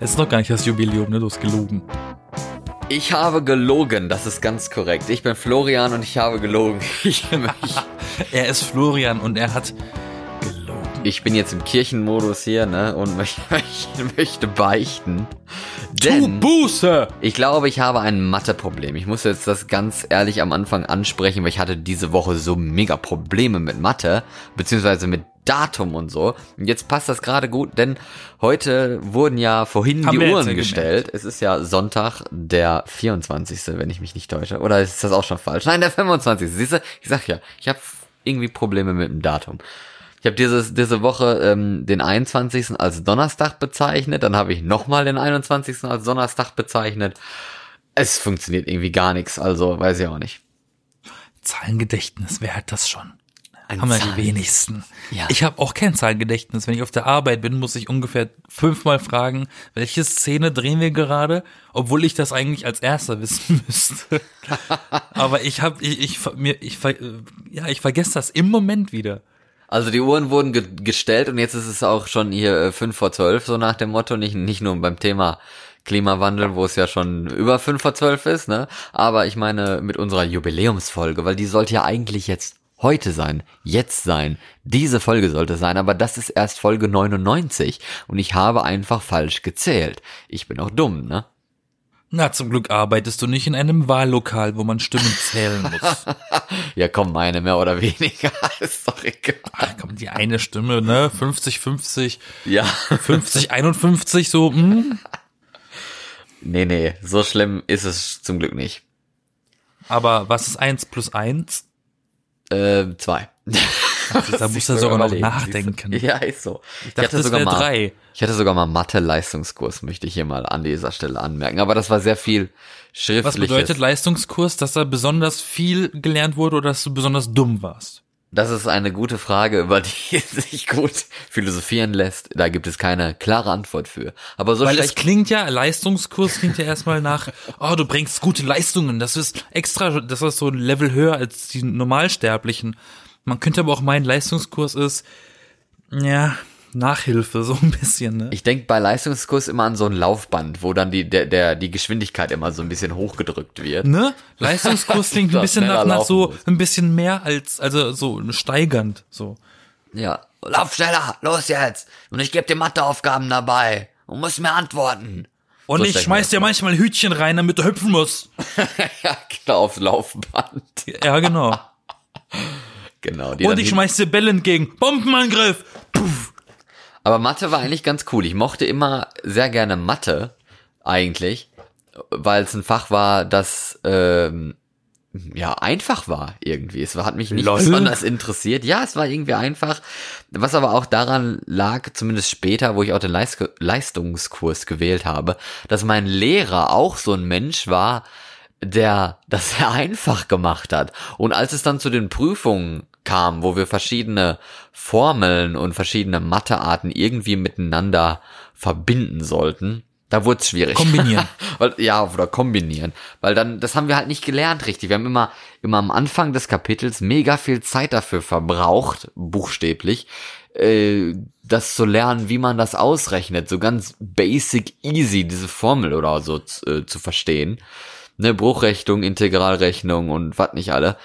Es ist noch gar nicht das Jubiläum, ne? Du hast gelogen. Ich habe gelogen, das ist ganz korrekt. Ich bin Florian und ich habe gelogen. Ich, ich, Er ist Florian und er hat gelogen. ich bin jetzt im Kirchenmodus hier, ne? Und möchte, möchte, möchte beichten. Denn Buße! ich glaube, ich habe ein Mathe-Problem. Ich muss jetzt das ganz ehrlich am Anfang ansprechen, weil ich hatte diese Woche so mega Probleme mit Mathe, beziehungsweise mit Datum und so. Und jetzt passt das gerade gut, denn heute wurden ja vorhin Haben die Uhren gestellt. Es ist ja Sonntag, der 24., wenn ich mich nicht täusche. Oder ist das auch schon falsch? Nein, der 25. Siehst du, ich sag ja, ich habe irgendwie Probleme mit dem Datum. Ich habe dieses diese Woche ähm, den 21. als Donnerstag bezeichnet, dann habe ich nochmal den 21. als Donnerstag bezeichnet. Es funktioniert irgendwie gar nichts, also weiß ich auch nicht. Zahlengedächtnis, wer hat das schon? Ein Haben Zahlen- die wenigsten. Ja. Ich habe auch kein Zahlengedächtnis. Wenn ich auf der Arbeit bin, muss ich ungefähr fünfmal fragen, welche Szene drehen wir gerade, obwohl ich das eigentlich als erster wissen müsste. Aber ich habe, ich, ich, mir, ich, ja, ich vergesse das im Moment wieder. Also die Uhren wurden ge gestellt und jetzt ist es auch schon hier äh, fünf vor zwölf, so nach dem Motto, nicht, nicht nur beim Thema Klimawandel, wo es ja schon über fünf vor zwölf ist, ne? Aber ich meine mit unserer Jubiläumsfolge, weil die sollte ja eigentlich jetzt heute sein, jetzt sein. Diese Folge sollte sein, aber das ist erst Folge 99 und ich habe einfach falsch gezählt. Ich bin auch dumm, ne? Na, zum Glück arbeitest du nicht in einem Wahllokal, wo man Stimmen zählen muss. Ja, komm, meine mehr oder weniger, ist doch egal. Ach, komm, die eine Stimme, ne? 50, 50, Ja. 50, 51, so, hm? Nee, nee, so schlimm ist es zum Glück nicht. Aber was ist eins plus eins? Äh, zwei. Da muss er sogar noch nachdenken. Ja, ist so. Ich, dachte, das wär mal, drei. ich hatte sogar mal Mathe-Leistungskurs, möchte ich hier mal an dieser Stelle anmerken. Aber das war sehr viel schriftliches. Was bedeutet Leistungskurs, dass da besonders viel gelernt wurde oder dass du besonders dumm warst? Das ist eine gute Frage, über die sich gut philosophieren lässt. Da gibt es keine klare Antwort für. Aber so Weil es klingt ja, Leistungskurs klingt ja erstmal nach, oh, du bringst gute Leistungen, das ist extra, das ist so ein Level höher als die Normalsterblichen. Man könnte aber auch meinen, Leistungskurs ist, ja, Nachhilfe, so ein bisschen, ne? Ich denke bei Leistungskurs immer an so ein Laufband, wo dann die, der, der, die Geschwindigkeit immer so ein bisschen hochgedrückt wird. Ne? Leistungskurs klingt ein bisschen nach, nach so, muss. ein bisschen mehr als, also so steigernd, so. Ja. Lauf schneller, los jetzt. Und ich gebe dir Matheaufgaben dabei. Und musst mir antworten. Und So ich schmeiß dir manchmal Hütchen rein, damit du hüpfen musst. ja, genau, aufs Laufband. Ja, genau. Genau. Und ich schmeiß dir Bälle entgegen. Bombenangriff! Aber Mathe war eigentlich ganz cool. Ich mochte immer sehr gerne Mathe, eigentlich, weil es ein Fach war, das ähm, ja einfach war irgendwie. Es hat mich nicht Lol. besonders interessiert. Ja, es war irgendwie einfach. Was aber auch daran lag, zumindest später, wo ich auch den Leist Leistungskurs gewählt habe, dass mein Lehrer auch so ein Mensch war, der das sehr einfach gemacht hat. Und als es dann zu den Prüfungen kam, wo wir verschiedene Formeln und verschiedene Mathearten irgendwie miteinander verbinden sollten, da wurde es schwierig. Kombinieren. Weil, ja, oder kombinieren. Weil dann, das haben wir halt nicht gelernt richtig. Wir haben immer, immer am Anfang des Kapitels mega viel Zeit dafür verbraucht, buchstäblich, äh, das zu lernen, wie man das ausrechnet. So ganz basic easy, diese Formel oder so äh, zu verstehen. Ne, Bruchrechnung, Integralrechnung und was nicht alle.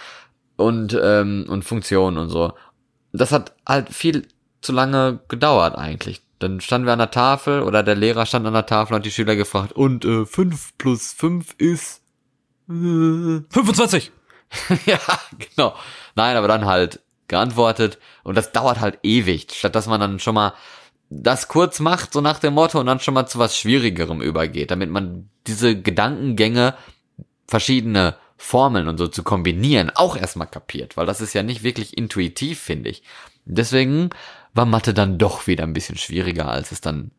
Und, ähm, und Funktionen und so. Das hat halt viel zu lange gedauert eigentlich. Dann standen wir an der Tafel oder der Lehrer stand an der Tafel und hat die Schüler gefragt, und äh, 5 plus 5 ist 25! ja, genau. Nein, aber dann halt geantwortet und das dauert halt ewig, statt dass man dann schon mal das kurz macht, so nach dem Motto, und dann schon mal zu was Schwierigerem übergeht, damit man diese Gedankengänge, verschiedene Formeln und so zu kombinieren, auch erstmal kapiert, weil das ist ja nicht wirklich intuitiv, finde ich. Deswegen war Mathe dann doch wieder ein bisschen schwieriger, als es dann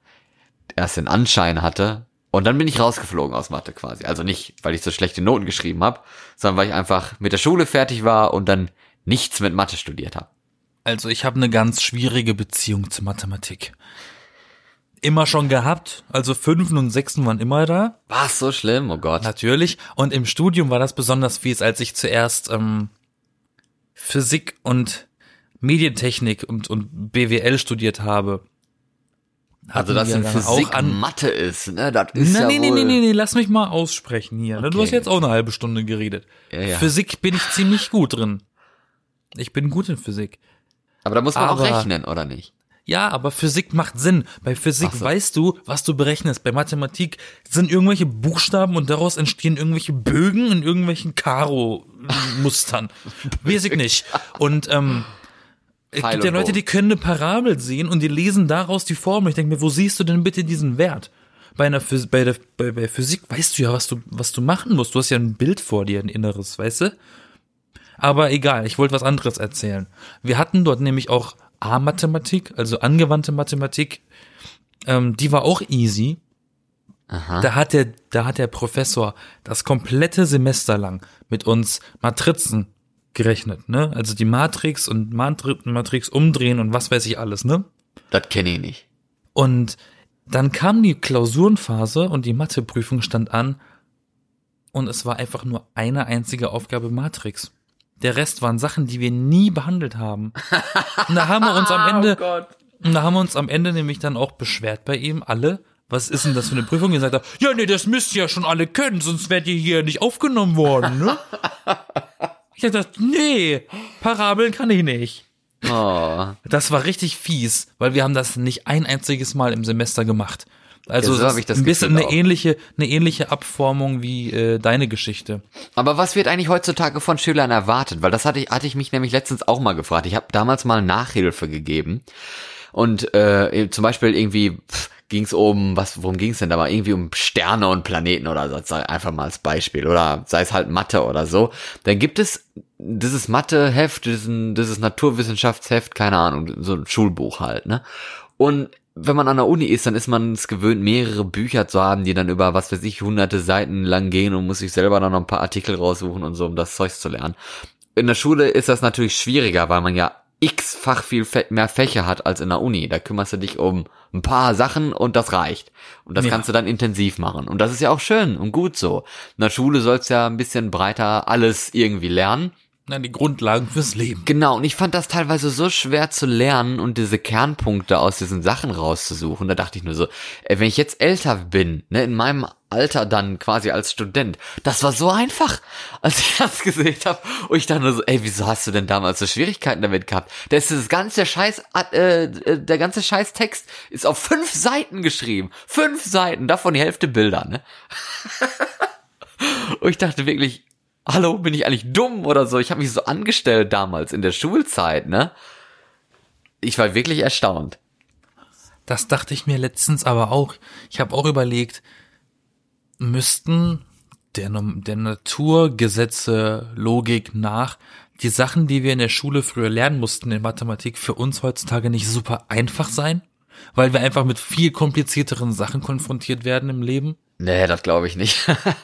erst den Anschein hatte. Und dann bin ich rausgeflogen aus Mathe quasi. Also nicht, weil ich so schlechte Noten geschrieben habe, sondern weil ich einfach mit der Schule fertig war und dann nichts mit Mathe studiert habe. Also ich habe eine ganz schwierige Beziehung zur Mathematik. Immer schon gehabt, also Fünfen und Sechsten waren immer da, War es so schlimm? Oh Gott. natürlich. Und im Studium war das besonders fies, als ich zuerst ähm, Physik und Medientechnik und, und BWL studiert habe. Also, dass in Physik auch an- Mathe ist, ne? Das ist Na, ja nee, nee, nee, nee, nee, lass mich mal aussprechen hier. ne? Du Okay. hast jetzt auch eine halbe Stunde geredet. Ja, ja. Physik bin ich ziemlich gut drin. Ich bin gut in Physik. Aber da muss man auch Aber- rechnen, oder nicht? Ja, aber Physik macht Sinn. Bei Physik so. weißt du, was du berechnest. Bei Mathematik sind irgendwelche Buchstaben und daraus entstehen irgendwelche Bögen in irgendwelchen Karo-Mustern. Ich nicht. Und ähm, es Pfeil gibt ja Leute, die können eine Parabel sehen und die lesen daraus die Formel. Ich denke mir, wo siehst du denn bitte diesen Wert? Bei einer Phys bei, der, bei, bei Physik weißt du ja, was du, was du machen musst. Du hast ja ein Bild vor dir, ein inneres, weißt du? Aber egal, ich wollte was anderes erzählen. Wir hatten dort nämlich auch A-Mathematik, also angewandte Mathematik. Ähm, die war auch easy. Da hat der, da hat der Professor das komplette Semester lang mit uns Matrizen gerechnet, ne? Also die Matrix und Matri Matrix umdrehen und was weiß ich alles, ne? Das kenne ich nicht. Und dann kam die Klausurenphase und die Matheprüfung stand an und es war einfach nur eine einzige Aufgabe Matrix. Der Rest waren Sachen, die wir nie behandelt haben. Und da haben wir uns am Ende, und da haben wir uns am Ende nämlich dann auch beschwert bei ihm, alle. Was ist denn das für eine Prüfung? Ihr sagt, er, ja, nee, das müsst ihr ja schon alle können, sonst wärt ihr hier nicht aufgenommen worden, ne? Ich hab gedacht, nee, Parabeln kann ich nicht. Oh. Das war richtig fies, weil wir haben das nicht ein einziges Mal im Semester gemacht. Also Ja, so es hab ich das ein bisschen Gefühl eine auch. ähnliche, eine ähnliche Abformung wie äh, deine Geschichte. Aber was wird eigentlich heutzutage von Schülern erwartet? Weil das hatte ich, hatte ich mich nämlich letztens auch mal gefragt. Ich habe damals mal Nachhilfe gegeben. Und äh, zum Beispiel irgendwie ging es um, was, worum ging es denn da mal? Irgendwie um Sterne und Planeten oder so, einfach mal als Beispiel. Oder sei es halt Mathe oder so. Dann gibt es dieses Matheheft, diesen, dieses Naturwissenschaftsheft, keine Ahnung, so ein Schulbuch halt, ne? Und wenn man an der Uni ist, dann ist man es gewöhnt, mehrere Bücher zu haben, die dann über, was weiß ich, hunderte Seiten lang gehen und muss sich selber dann noch ein paar Artikel raussuchen und so, um das Zeug zu lernen. In der Schule ist das natürlich schwieriger, weil man ja x-fach viel mehr Fächer hat als in der Uni. Da kümmerst du dich um ein paar Sachen und das reicht. Und das Ja. kannst du dann intensiv machen. Und das ist ja auch schön und gut so. In der Schule sollst ja ein bisschen breiter alles irgendwie lernen. Na, die Grundlagen fürs Leben. Genau, und ich fand das teilweise so schwer zu lernen und diese Kernpunkte aus diesen Sachen rauszusuchen. Da dachte ich nur so, ey, wenn ich jetzt älter bin, ne, in meinem Alter dann quasi als Student, das war so einfach, als ich das gesehen habe. Und ich dachte nur so, ey, wieso hast du denn damals so Schwierigkeiten damit gehabt? Da ist das ganze Scheiß, äh, äh, der ganze Scheißtext ist auf fünf Seiten geschrieben. Fünf Seiten, davon die Hälfte Bilder, ne? Und ich dachte wirklich, hallo, bin ich eigentlich dumm oder so? Ich habe mich so angestellt damals in der Schulzeit, ne? Ich war wirklich erstaunt. Das dachte ich mir letztens aber auch. Ich habe auch überlegt, müssten der, der Naturgesetze, Logik nach die Sachen, die wir in der Schule früher lernen mussten in Mathematik, für uns heutzutage nicht super einfach sein? Weil wir einfach mit viel komplizierteren Sachen konfrontiert werden im Leben? Nee, das glaube ich nicht.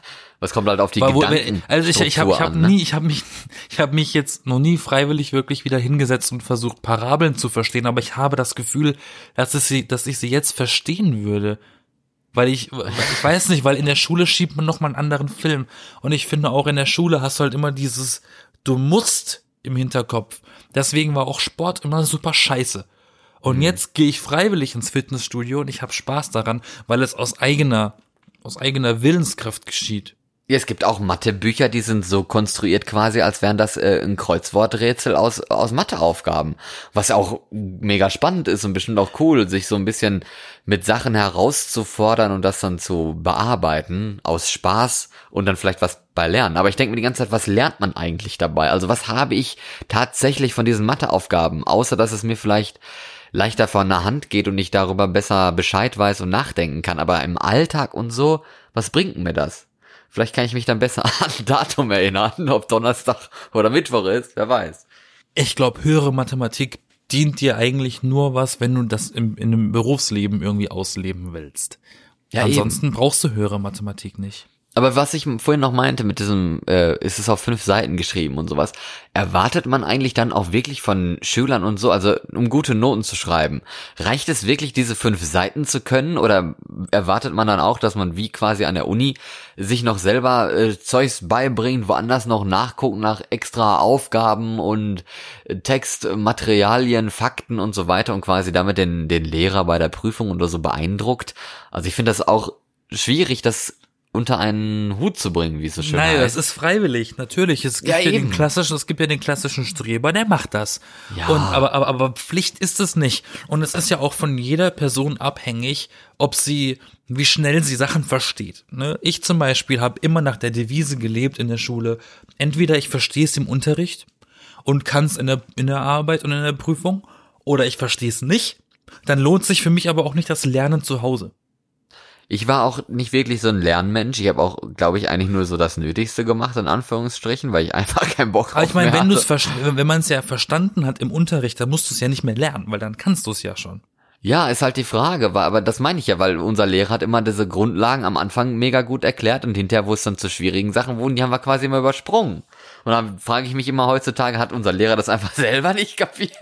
Was kommt halt auf die Weil Gedanken also ich, ich habe ich hab an, ne? nie, ich habe mich, ich habe mich jetzt noch nie freiwillig wirklich wieder hingesetzt und versucht Parabeln zu verstehen, aber ich habe das Gefühl, dass es sie, dass ich sie jetzt verstehen würde, weil ich, ich weiß nicht, weil in der Schule schiebt man noch mal einen anderen Film und ich finde auch in der Schule hast du halt immer dieses, du musst im Hinterkopf. Deswegen war auch Sport immer super scheiße. Und Mhm. jetzt gehe ich freiwillig ins Fitnessstudio und ich habe Spaß daran, weil es aus eigener, aus eigener Willenskraft geschieht. Ja, es gibt auch Mathebücher, die sind so konstruiert quasi, als wären das äh, ein Kreuzworträtsel aus, aus Matheaufgaben. Was auch mega spannend ist und bestimmt auch cool, sich so ein bisschen mit Sachen herauszufordern und das dann zu bearbeiten, aus Spaß und dann vielleicht was bei Lernen. Aber ich denke mir die ganze Zeit, was lernt man eigentlich dabei? Also was habe ich tatsächlich von diesen Matheaufgaben, außer dass es mir vielleicht leichter von der Hand geht und ich darüber besser Bescheid weiß und nachdenken kann. Aber im Alltag und so, was bringt mir das? Vielleicht kann ich mich dann besser an Datum erinnern, ob Donnerstag oder Mittwoch ist, wer weiß. Ich glaube, höhere Mathematik dient dir eigentlich nur was, wenn du das im, in einem Berufsleben irgendwie ausleben willst. Ja, Ansonsten brauchst du höhere Mathematik nicht. Aber was ich vorhin noch meinte mit diesem, äh, ist es auf fünf Seiten geschrieben und sowas, erwartet man eigentlich dann auch wirklich von Schülern und so, also um gute Noten zu schreiben, reicht es wirklich, diese fünf Seiten zu können oder erwartet man dann auch, dass man wie quasi an der Uni sich noch selber äh, Zeugs beibringt, woanders noch nachguckt nach extra Aufgaben und äh, Textmaterialien, Fakten und so weiter und quasi damit den, den Lehrer bei der Prüfung oder so beeindruckt? Also ich finde das auch schwierig, das unter einen Hut zu bringen, wie es so schön Nein, heißt. das ist freiwillig, natürlich. Es gibt Ja, ja, den klassischen, es gibt ja den klassischen Streber, der macht das. Ja. Und, aber, aber, aber Pflicht ist es nicht. Und es ist ja auch von jeder Person abhängig, ob sie, wie schnell sie Sachen versteht. Ne? Ich zum Beispiel habe immer nach der Devise gelebt in der Schule. Entweder ich verstehe es im Unterricht und kann es in der, in der Arbeit und in der Prüfung, oder ich verstehe es nicht. Dann lohnt sich für mich aber auch nicht das Lernen zu Hause. Ich war auch nicht wirklich so ein Lernmensch. Ich habe auch, glaube ich, eigentlich nur so das Nötigste gemacht, in Anführungsstrichen, weil ich einfach keinen Bock Aber ich meine, wenn du es hatte. wenn man es ja verstanden hat im Unterricht, dann musst du es ja nicht mehr lernen, weil dann kannst du es ja schon. Ja, ist halt die Frage, aber das meine ich ja, weil unser Lehrer hat immer diese Grundlagen am Anfang mega gut erklärt und hinterher, wo es dann zu schwierigen Sachen wurden, die haben wir quasi immer übersprungen. Und dann frage ich mich immer heutzutage, hat unser Lehrer das einfach selber nicht kapiert?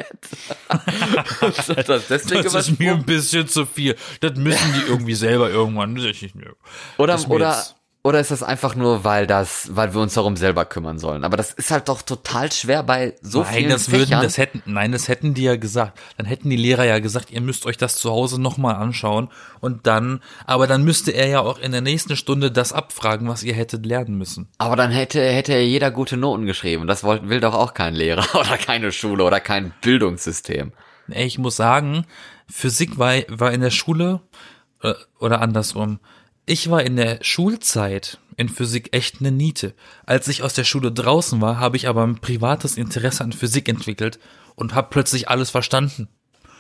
das deswegen Das ist mir ein bisschen zu viel. Das müssen die irgendwie selber irgendwann. Das. Oder, Das oder, oder ist das einfach nur, weil das, weil wir uns darum selber kümmern sollen? Aber das ist halt doch total schwer bei so nein, vielen das würden, Fächern. das hätten, nein, das hätten die ja gesagt. Dann hätten die Lehrer ja gesagt, ihr müsst euch das zu Hause nochmal anschauen und dann, aber dann müsste er ja auch in der nächsten Stunde das abfragen, was ihr hättet lernen müssen. Aber dann hätte, hätte ja jeder gute Noten geschrieben. Das wollt, will doch auch kein Lehrer oder keine Schule oder kein Bildungssystem. Ich muss sagen, Physik war, war in der Schule, äh, oder andersrum. Ich war in der Schulzeit in Physik echt eine Niete. Als ich aus der Schule draußen war, habe ich aber ein privates Interesse an Physik entwickelt und habe plötzlich alles verstanden.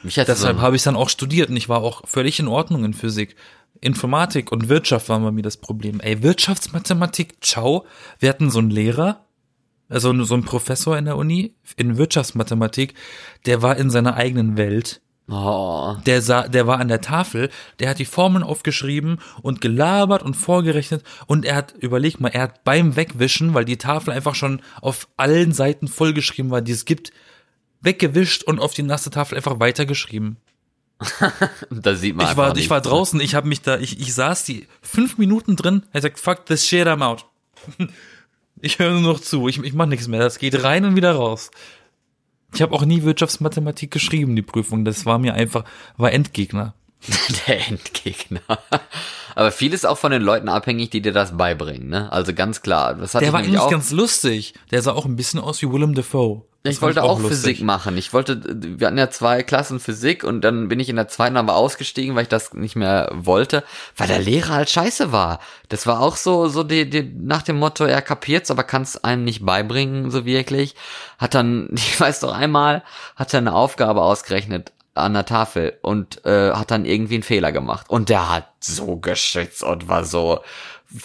Mich Deshalb habe ich dann auch studiert und ich war auch völlig in Ordnung in Physik. Informatik und Wirtschaft waren bei mir das Problem. Ey, Wirtschaftsmathematik, ciao. Wir hatten so einen Lehrer, also so einen Professor in der Uni in Wirtschaftsmathematik, der war in seiner eigenen Welt. Oh, Der sah, der war an der Tafel, der hat die Formeln aufgeschrieben und gelabert und vorgerechnet und er hat, überleg mal, er hat beim Wegwischen, weil die Tafel einfach schon auf allen Seiten vollgeschrieben war, die es gibt, weggewischt und auf die nasse Tafel einfach weitergeschrieben. da sieht man Ich war, ich war draußen, ich habe mich da, ich, ich saß die fünf Minuten drin, er sagt, fuck this shit, I'm out. Ich höre nur noch zu, ich, ich mach nichts mehr, das geht rein und wieder raus. Ich habe auch nie Wirtschaftsmathematik geschrieben, die Prüfung, das war mir einfach, war Endgegner. Der Endgegner. Aber vieles auch von den Leuten abhängig, die dir das beibringen, ne? Also ganz klar. Das hatte Der war eigentlich auch. ganz lustig. Der sah auch ein bisschen aus wie Willem Dafoe. Das Ich wollte auch lustig. Physik machen. Ich wollte, wir hatten ja zwei Klassen Physik und dann bin ich in der zweiten aber ausgestiegen, weil ich das nicht mehr wollte, weil der Lehrer halt scheiße war. Das war auch so, so die, die, nach dem Motto, er kapiert's, aber kann's einem nicht beibringen, so wirklich. Hat dann, ich weiß doch einmal, hat er eine Aufgabe ausgerechnet an der Tafel und äh, hat dann irgendwie einen Fehler gemacht. Und der hat so geschützt und war so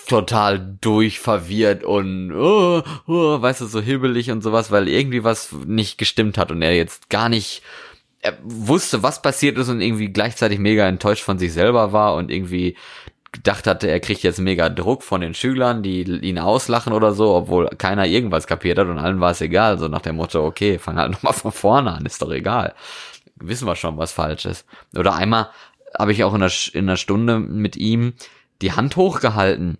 total durchverwirrt und oh, oh, weißt du, so hibbelig und sowas, weil irgendwie was nicht gestimmt hat und er jetzt gar nicht er wusste, was passiert ist und irgendwie gleichzeitig mega enttäuscht von sich selber war und irgendwie gedacht hatte, er kriegt jetzt mega Druck von den Schülern, die ihn auslachen oder so, obwohl keiner irgendwas kapiert hat und allen war es egal, so nach dem Motto, okay, fang halt nochmal von vorne an, ist doch egal. Wissen wir schon, was falsch ist. Oder einmal habe ich auch in einer, in einer Stunde mit ihm die Hand hochgehalten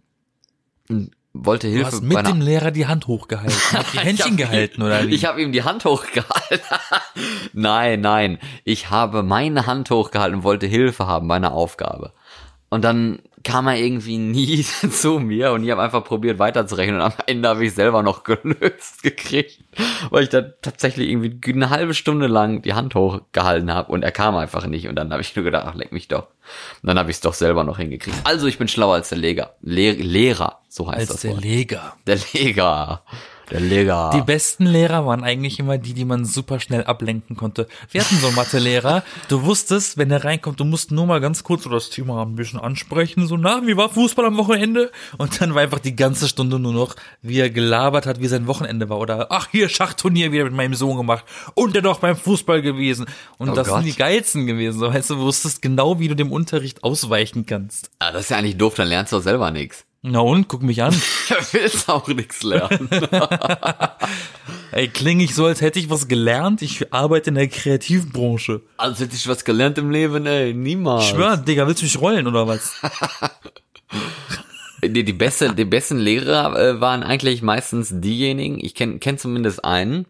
und wollte Du Hilfe hast bei mit dem Lehrer die Hand hochgehalten. Die Händchen gehalten, oder wie? Ich habe ihm die Hand hochgehalten. nein, nein. Ich habe meine Hand hochgehalten und wollte Hilfe haben bei einer Aufgabe. Und dann kam er irgendwie nie zu mir und ich habe einfach probiert weiterzurechnen und am Ende habe ich selber noch gelöst gekriegt, weil ich da tatsächlich irgendwie eine halbe Stunde lang die Hand hochgehalten habe und er kam einfach nicht und dann habe ich nur gedacht, ach leck mich doch. Und dann habe ich es doch selber noch hingekriegt. Also ich bin schlauer als der Lehrer. Le Lehrer, so heißt Als das der Wort. Leger. der Lehrer. Der Lehrer. Die besten Lehrer waren eigentlich immer die, die man super schnell ablenken konnte. Wir hatten so einen Mathelehrer, du wusstest, wenn er reinkommt, du musst nur mal ganz kurz so das Thema ein bisschen ansprechen, so, na, wie war Fußball am Wochenende? Und dann war einfach die ganze Stunde nur noch, wie er gelabert hat, wie sein Wochenende war. Oder, ach, hier, Schachturnier wieder mit meinem Sohn gemacht. Und der doch beim Fußball gewesen. Und Oh das Gott. sind die geilsten gewesen. So, weißt du, du wusstest genau, wie du dem Unterricht ausweichen kannst. Ah, das ist ja eigentlich doof, dann lernst du auch selber nichts. Na und, guck mich an. Willst auch nichts lernen. Ey, klinge ich so, als hätte ich was gelernt? Ich arbeite in der Kreativbranche. Als hätte ich was gelernt im Leben, ey, niemals. Ich schwör, Digga, willst du mich rollen oder was? Die, die, beste, die besten Lehrer äh, waren eigentlich meistens diejenigen, ich kenne kenn zumindest einen,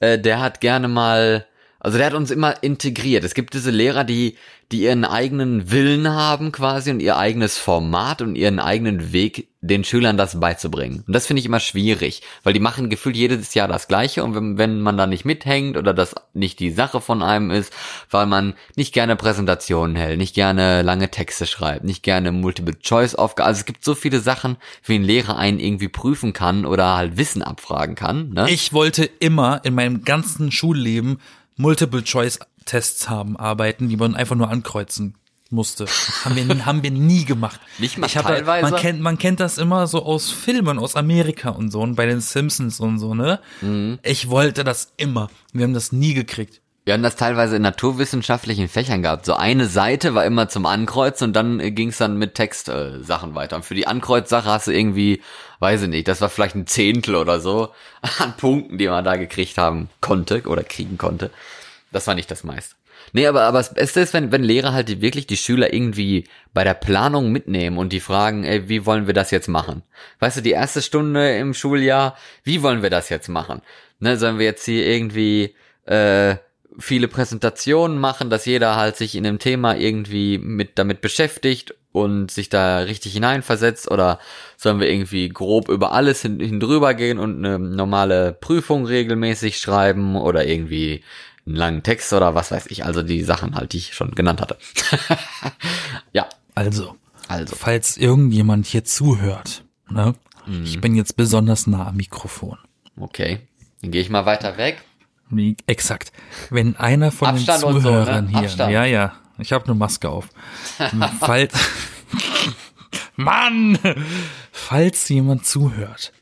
äh, der hat gerne mal, also der hat uns immer integriert. Es gibt diese Lehrer, die, die ihren eigenen Willen haben quasi und ihr eigenes Format und ihren eigenen Weg, den Schülern das beizubringen. Und das finde ich immer schwierig, weil die machen gefühlt jedes Jahr das Gleiche und wenn, wenn man da nicht mithängt oder das nicht die Sache von einem ist, weil man nicht gerne Präsentationen hält, nicht gerne lange Texte schreibt, nicht gerne Multiple-Choice-Aufgaben, also es gibt so viele Sachen, wie ein Lehrer einen irgendwie prüfen kann oder halt Wissen abfragen kann. Ne? Ich wollte immer in meinem ganzen Schulleben Multiple-Choice-Tests haben, arbeiten, die man einfach nur ankreuzen musste. Haben wir, haben wir nie gemacht. Nicht mal ich hab, teilweise? Man kennt, man kennt das immer so aus Filmen, aus Amerika und so, und bei den Simpsons und so, ne? Mhm. Ich wollte das immer. Wir haben das nie gekriegt. Wir haben das teilweise in naturwissenschaftlichen Fächern gehabt. So eine Seite war immer zum Ankreuzen und dann ging es dann mit Textsachen äh, weiter. Und für die Ankreuzsache hast du irgendwie, weiß ich nicht, das war vielleicht ein Zehntel oder so an Punkten, die man da gekriegt haben konnte oder kriegen konnte. Das war nicht das meiste. Nee, aber, aber das Beste ist, wenn, wenn Lehrer halt wirklich die Schüler irgendwie bei der Planung mitnehmen und die fragen, ey, wie wollen wir das jetzt machen? Weißt du, die erste Stunde im Schuljahr, wie wollen wir das jetzt machen? Ne, sollen wir jetzt hier irgendwie, äh, viele Präsentationen machen, dass jeder halt sich in dem Thema irgendwie mit damit beschäftigt und sich da richtig hineinversetzt oder sollen wir irgendwie grob über alles hin, hin drüber gehen und eine normale Prüfung regelmäßig schreiben oder irgendwie einen langen Text oder was weiß ich, also die Sachen halt, die ich schon genannt hatte. ja, Also, also. falls irgendjemand hier zuhört, ne? Mhm. Ich bin jetzt besonders nah am Mikrofon. Okay. Dann gehe ich mal weiter weg. Wie, exakt. Wenn einer von Abstand den so, ne? Zuhörern hier, Abstand. ja, ja, ich habe eine Maske auf. falls, Mann, falls jemand zuhört,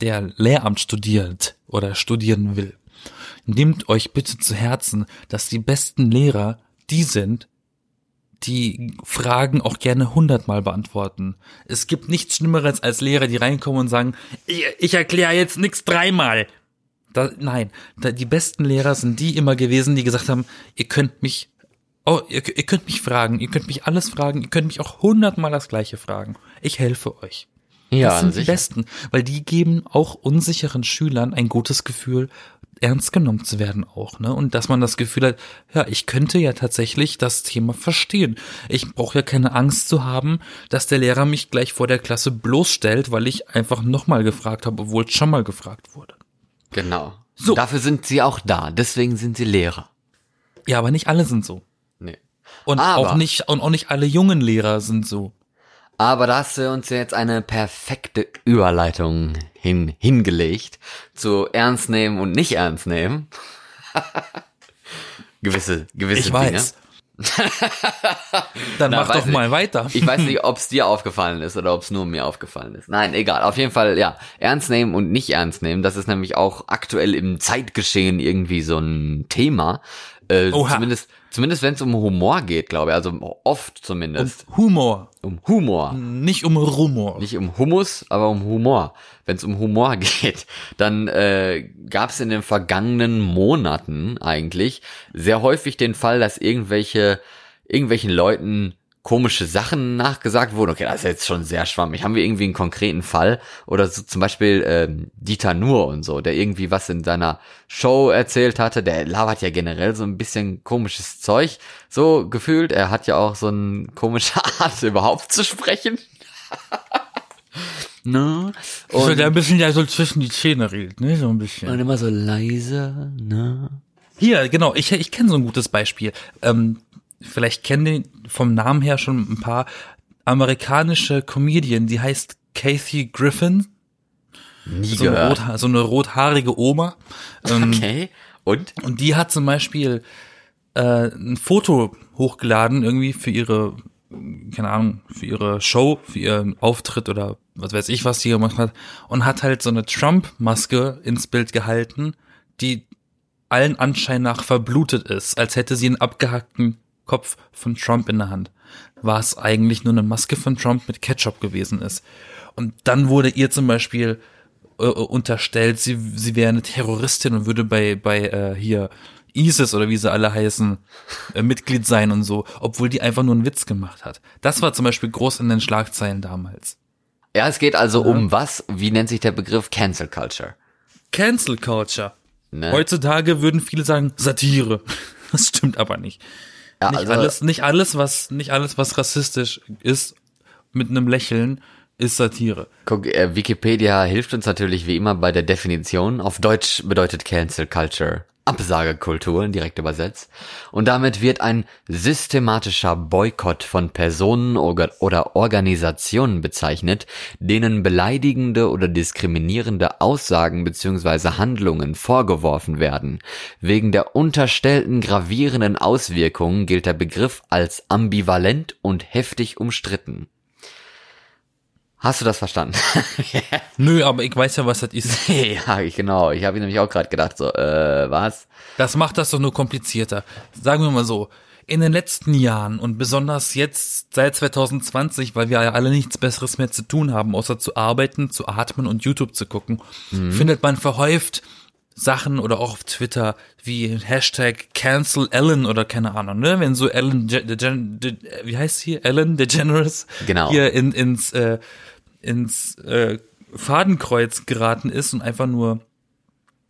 der Lehramt studiert oder studieren will, nehmt euch bitte zu Herzen, dass die besten Lehrer die sind, die Fragen auch gerne hundertmal beantworten. Es gibt nichts Schlimmeres als Lehrer, die reinkommen und sagen, ich, ich erkläre jetzt nichts dreimal. Da, nein, da, die besten Lehrer sind die immer gewesen, die gesagt haben, ihr könnt mich, oh, ihr, ihr könnt mich fragen, ihr könnt mich alles fragen, ihr könnt mich auch hundertmal das Gleiche fragen. Ich helfe euch. Ja, Das sind die sicher. Besten, weil die geben auch unsicheren Schülern ein gutes Gefühl, ernst genommen zu werden auch, ne? Und dass man das Gefühl hat, ja, ich könnte ja tatsächlich das Thema verstehen. Ich brauche ja keine Angst zu haben, dass der Lehrer mich gleich vor der Klasse bloßstellt, weil ich einfach nochmal gefragt habe, obwohl es schon mal gefragt wurde. Genau. So. Dafür sind sie auch da. Deswegen sind sie Lehrer. Ja, aber nicht alle sind so. Nee. Und Aber- auch nicht, und auch nicht alle jungen Lehrer sind so. Aber da hast du uns jetzt eine perfekte Überleitung hin, hingelegt zu ernst nehmen und nicht ernst nehmen. gewisse, gewisse Ich Dinge. weiß. Dann Na, mach doch mal weiter. Ich weiß nicht, ob es dir aufgefallen ist oder ob es nur mir aufgefallen ist. Nein, egal. Auf jeden Fall, ja, ernst nehmen und nicht ernst nehmen. Das ist nämlich auch aktuell im Zeitgeschehen irgendwie so ein Thema. Äh, Oha. zumindest, zumindest wenn es um Humor geht, glaube ich. Also oft zumindest. Humor, Um Humor. nicht um Rumor. Nicht um Hummus, aber um Humor. Wenn es um Humor geht, dann äh, gab es in den vergangenen Monaten eigentlich sehr häufig den Fall, dass irgendwelche irgendwelchen Leuten komische Sachen nachgesagt wurden. Okay, das ist jetzt schon sehr schwammig. Haben wir irgendwie einen konkreten Fall oder so zum Beispiel ähm, Dieter Nuhr und so, der irgendwie was in seiner Show erzählt hatte. Der labert ja generell so ein bisschen komisches Zeug, so gefühlt. Er hat ja auch so eine komische Art überhaupt zu sprechen. ne? so, Und, der ein bisschen ja so zwischen die Zähne redet, ne, so ein bisschen. und immer so leise, ne? Hier, genau, ich, ich kenne so ein gutes Beispiel. Ähm, vielleicht kennen den vom Namen her schon ein paar amerikanische Comedian, die heißt Kathy Griffin, Nie so eine, rot, so eine rothaarige Oma. Ähm, Okay. Und? Und die hat zum Beispiel äh, ein Foto hochgeladen, irgendwie für ihre, keine Ahnung, für ihre Show, für ihren Auftritt oder was weiß ich, was die gemacht hat. Und hat halt so eine Trump-Maske ins Bild gehalten, die allen Anschein nach verblutet ist, als hätte sie einen abgehackten Kopf von Trump in der Hand, war es eigentlich nur eine Maske von Trump mit Ketchup gewesen ist. Und dann wurde ihr zum Beispiel äh, unterstellt, sie, sie wäre eine Terroristin und würde bei, bei äh, hier ISIS oder wie sie alle heißen, äh, Mitglied sein und so, obwohl die einfach nur einen Witz gemacht hat. Das war zum Beispiel groß in den Schlagzeilen damals. Ja, es geht also ja. um was? Wie nennt sich der Begriff Cancel Culture? Cancel Culture. Ne? Heutzutage würden viele sagen Satire. Das stimmt aber nicht. Ja, nicht also, alles, nicht alles, was, nicht alles, was rassistisch ist, mit einem Lächeln, ist Satire. Guck, äh, Wikipedia hilft uns natürlich wie immer bei der Definition. Auf Deutsch bedeutet Cancel Culture Absagekultur, direkt übersetzt. Und damit wird ein systematischer Boykott von Personen oder Organisationen bezeichnet, denen beleidigende oder diskriminierende Aussagen bzw. Handlungen vorgeworfen werden. Wegen der unterstellten gravierenden Auswirkungen gilt der Begriff als ambivalent und heftig umstritten. Hast du das verstanden? Nö, aber ich weiß ja, was das ist. ja, genau. Ich habe nämlich auch gerade gedacht, so, äh, was? Das macht das doch nur komplizierter. Sagen wir mal so, in den letzten Jahren und besonders jetzt seit 2020, weil wir ja alle nichts Besseres mehr zu tun haben, außer zu arbeiten, zu atmen und YouTube zu gucken, mhm. findet man verhäuft Sachen oder auch auf Twitter wie Hashtag Cancel Ellen oder keine Ahnung, ne? Wenn so Ellen, De, De, De, wie heißt sie? Ellen DeGeneres genau. hier in, ins äh, ins äh, Fadenkreuz geraten ist und einfach nur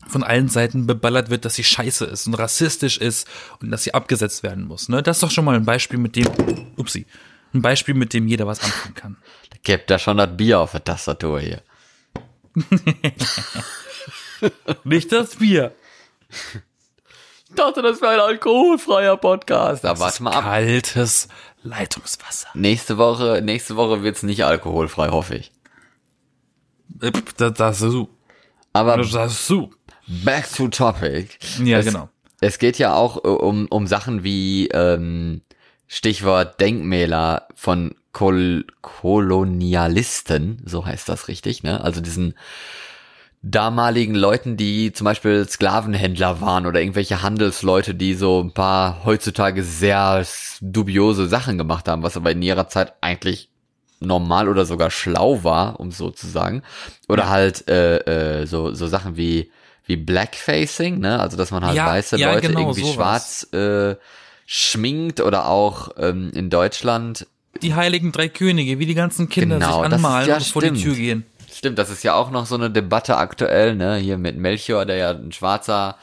von allen Seiten beballert wird, dass sie scheiße ist und rassistisch ist und dass sie abgesetzt werden muss. Ne? Das ist doch schon mal ein Beispiel, mit dem, upsie, ein Beispiel, mit dem jeder was anfangen kann. Da gibt da schon das Bier auf der Tastatur hier. Nicht das Bier. Ich dachte, das wäre ein alkoholfreier Podcast. Da warte mal ab. Kaltes Leitungswasser. Nächste Woche, nächste Woche wird's nicht alkoholfrei, hoffe ich. Äh, das, das ist so. Aber das ist so. back to topic. Ja, es, genau. Es geht ja auch äh, um, um Sachen wie ähm, Stichwort Denkmäler von Kol Kolonialisten, so heißt das richtig, ne? Also diesen damaligen Leuten, die zum Beispiel Sklavenhändler waren oder irgendwelche Handelsleute, die so ein paar heutzutage sehr dubiose Sachen gemacht haben, was aber in ihrer Zeit eigentlich normal oder sogar schlau war, um so zu sagen. Oder ja. halt äh, äh, so so Sachen wie wie Blackfacing, ne? Also dass man halt ja, weiße ja, Leute genau, irgendwie sowas. schwarz äh, schminkt oder auch ähm, in Deutschland Die heiligen drei Könige, wie die ganzen Kinder Genau, sich anmalen und vor die stimmt. Tür gehen. Stimmt, das ist ja auch noch so eine Debatte aktuell, ne? Hier mit Melchior, der ja ein Schwarzer,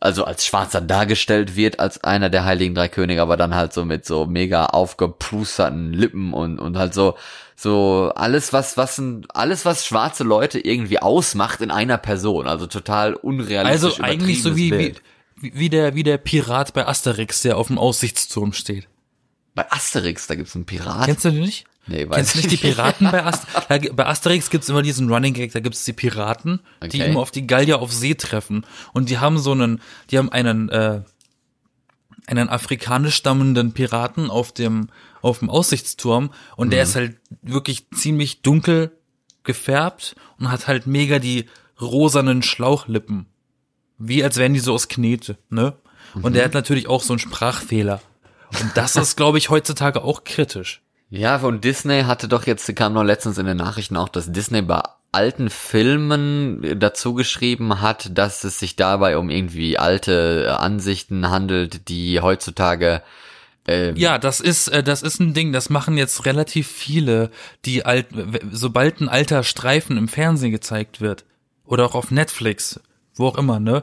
also als Schwarzer dargestellt wird, als einer der Heiligen Drei Könige, aber dann halt so mit so mega aufgeprusterten Lippen und, und halt so, so alles, was, was, ein, alles, was schwarze Leute irgendwie ausmacht in einer Person. Also total unrealistisch. Also eigentlich so wie, wie, wie der, wie der Pirat bei Asterix, der auf dem Aussichtsturm steht. Bei Asterix, da gibt's einen Pirat. Kennst du den nicht? Nee, weiß Kennst du nicht die Piraten bei Asterix? Da, bei Asterix gibt's immer diesen Running Gag, da gibt's die Piraten, die Okay. immer auf die Gallier auf See treffen. Und die haben so einen, die haben einen, äh, einen afrikanisch stammenden Piraten auf dem, auf dem Aussichtsturm und der ist halt wirklich ziemlich dunkel gefärbt und hat halt mega die rosanen Schlauchlippen. Wie als wären die so aus Knete, ne? Und der hat natürlich auch so einen Sprachfehler. Und das ist, glaube ich, heutzutage auch kritisch. Ja, und Disney hatte doch jetzt, kam noch letztens in den Nachrichten auch, dass Disney bei alten Filmen dazu geschrieben hat, dass es sich dabei um irgendwie alte Ansichten handelt, die heutzutage ähm, Ja, das ist, äh, das ist ein Ding, das machen jetzt relativ viele, die alt, sobald ein alter Streifen im Fernsehen gezeigt wird, oder auch auf Netflix, wo auch immer, ne,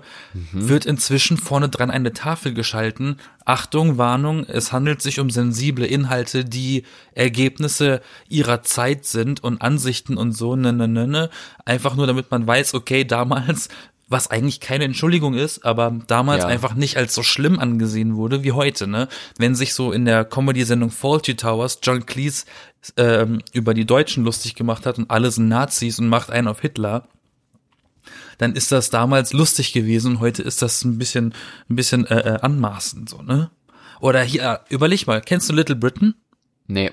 wird inzwischen vorne dran eine Tafel geschalten. Achtung, Warnung, es handelt sich um sensible Inhalte, die Ergebnisse ihrer Zeit sind und Ansichten und so, ne, ne, ne, ne. Einfach nur, damit man weiß, okay, damals, was eigentlich keine Entschuldigung ist, aber damals Ja. einfach nicht als so schlimm angesehen wurde wie heute, ne? Wenn sich so in der Comedy-Sendung Faulty Towers John Cleese ähm, über die Deutschen lustig gemacht hat und alle sind Nazis und macht einen auf Hitler, dann ist das damals lustig gewesen. Heute ist das ein bisschen, ein bisschen äh, äh, anmaßend, so ne? Oder hier, überleg mal, kennst du Little Britain? nee.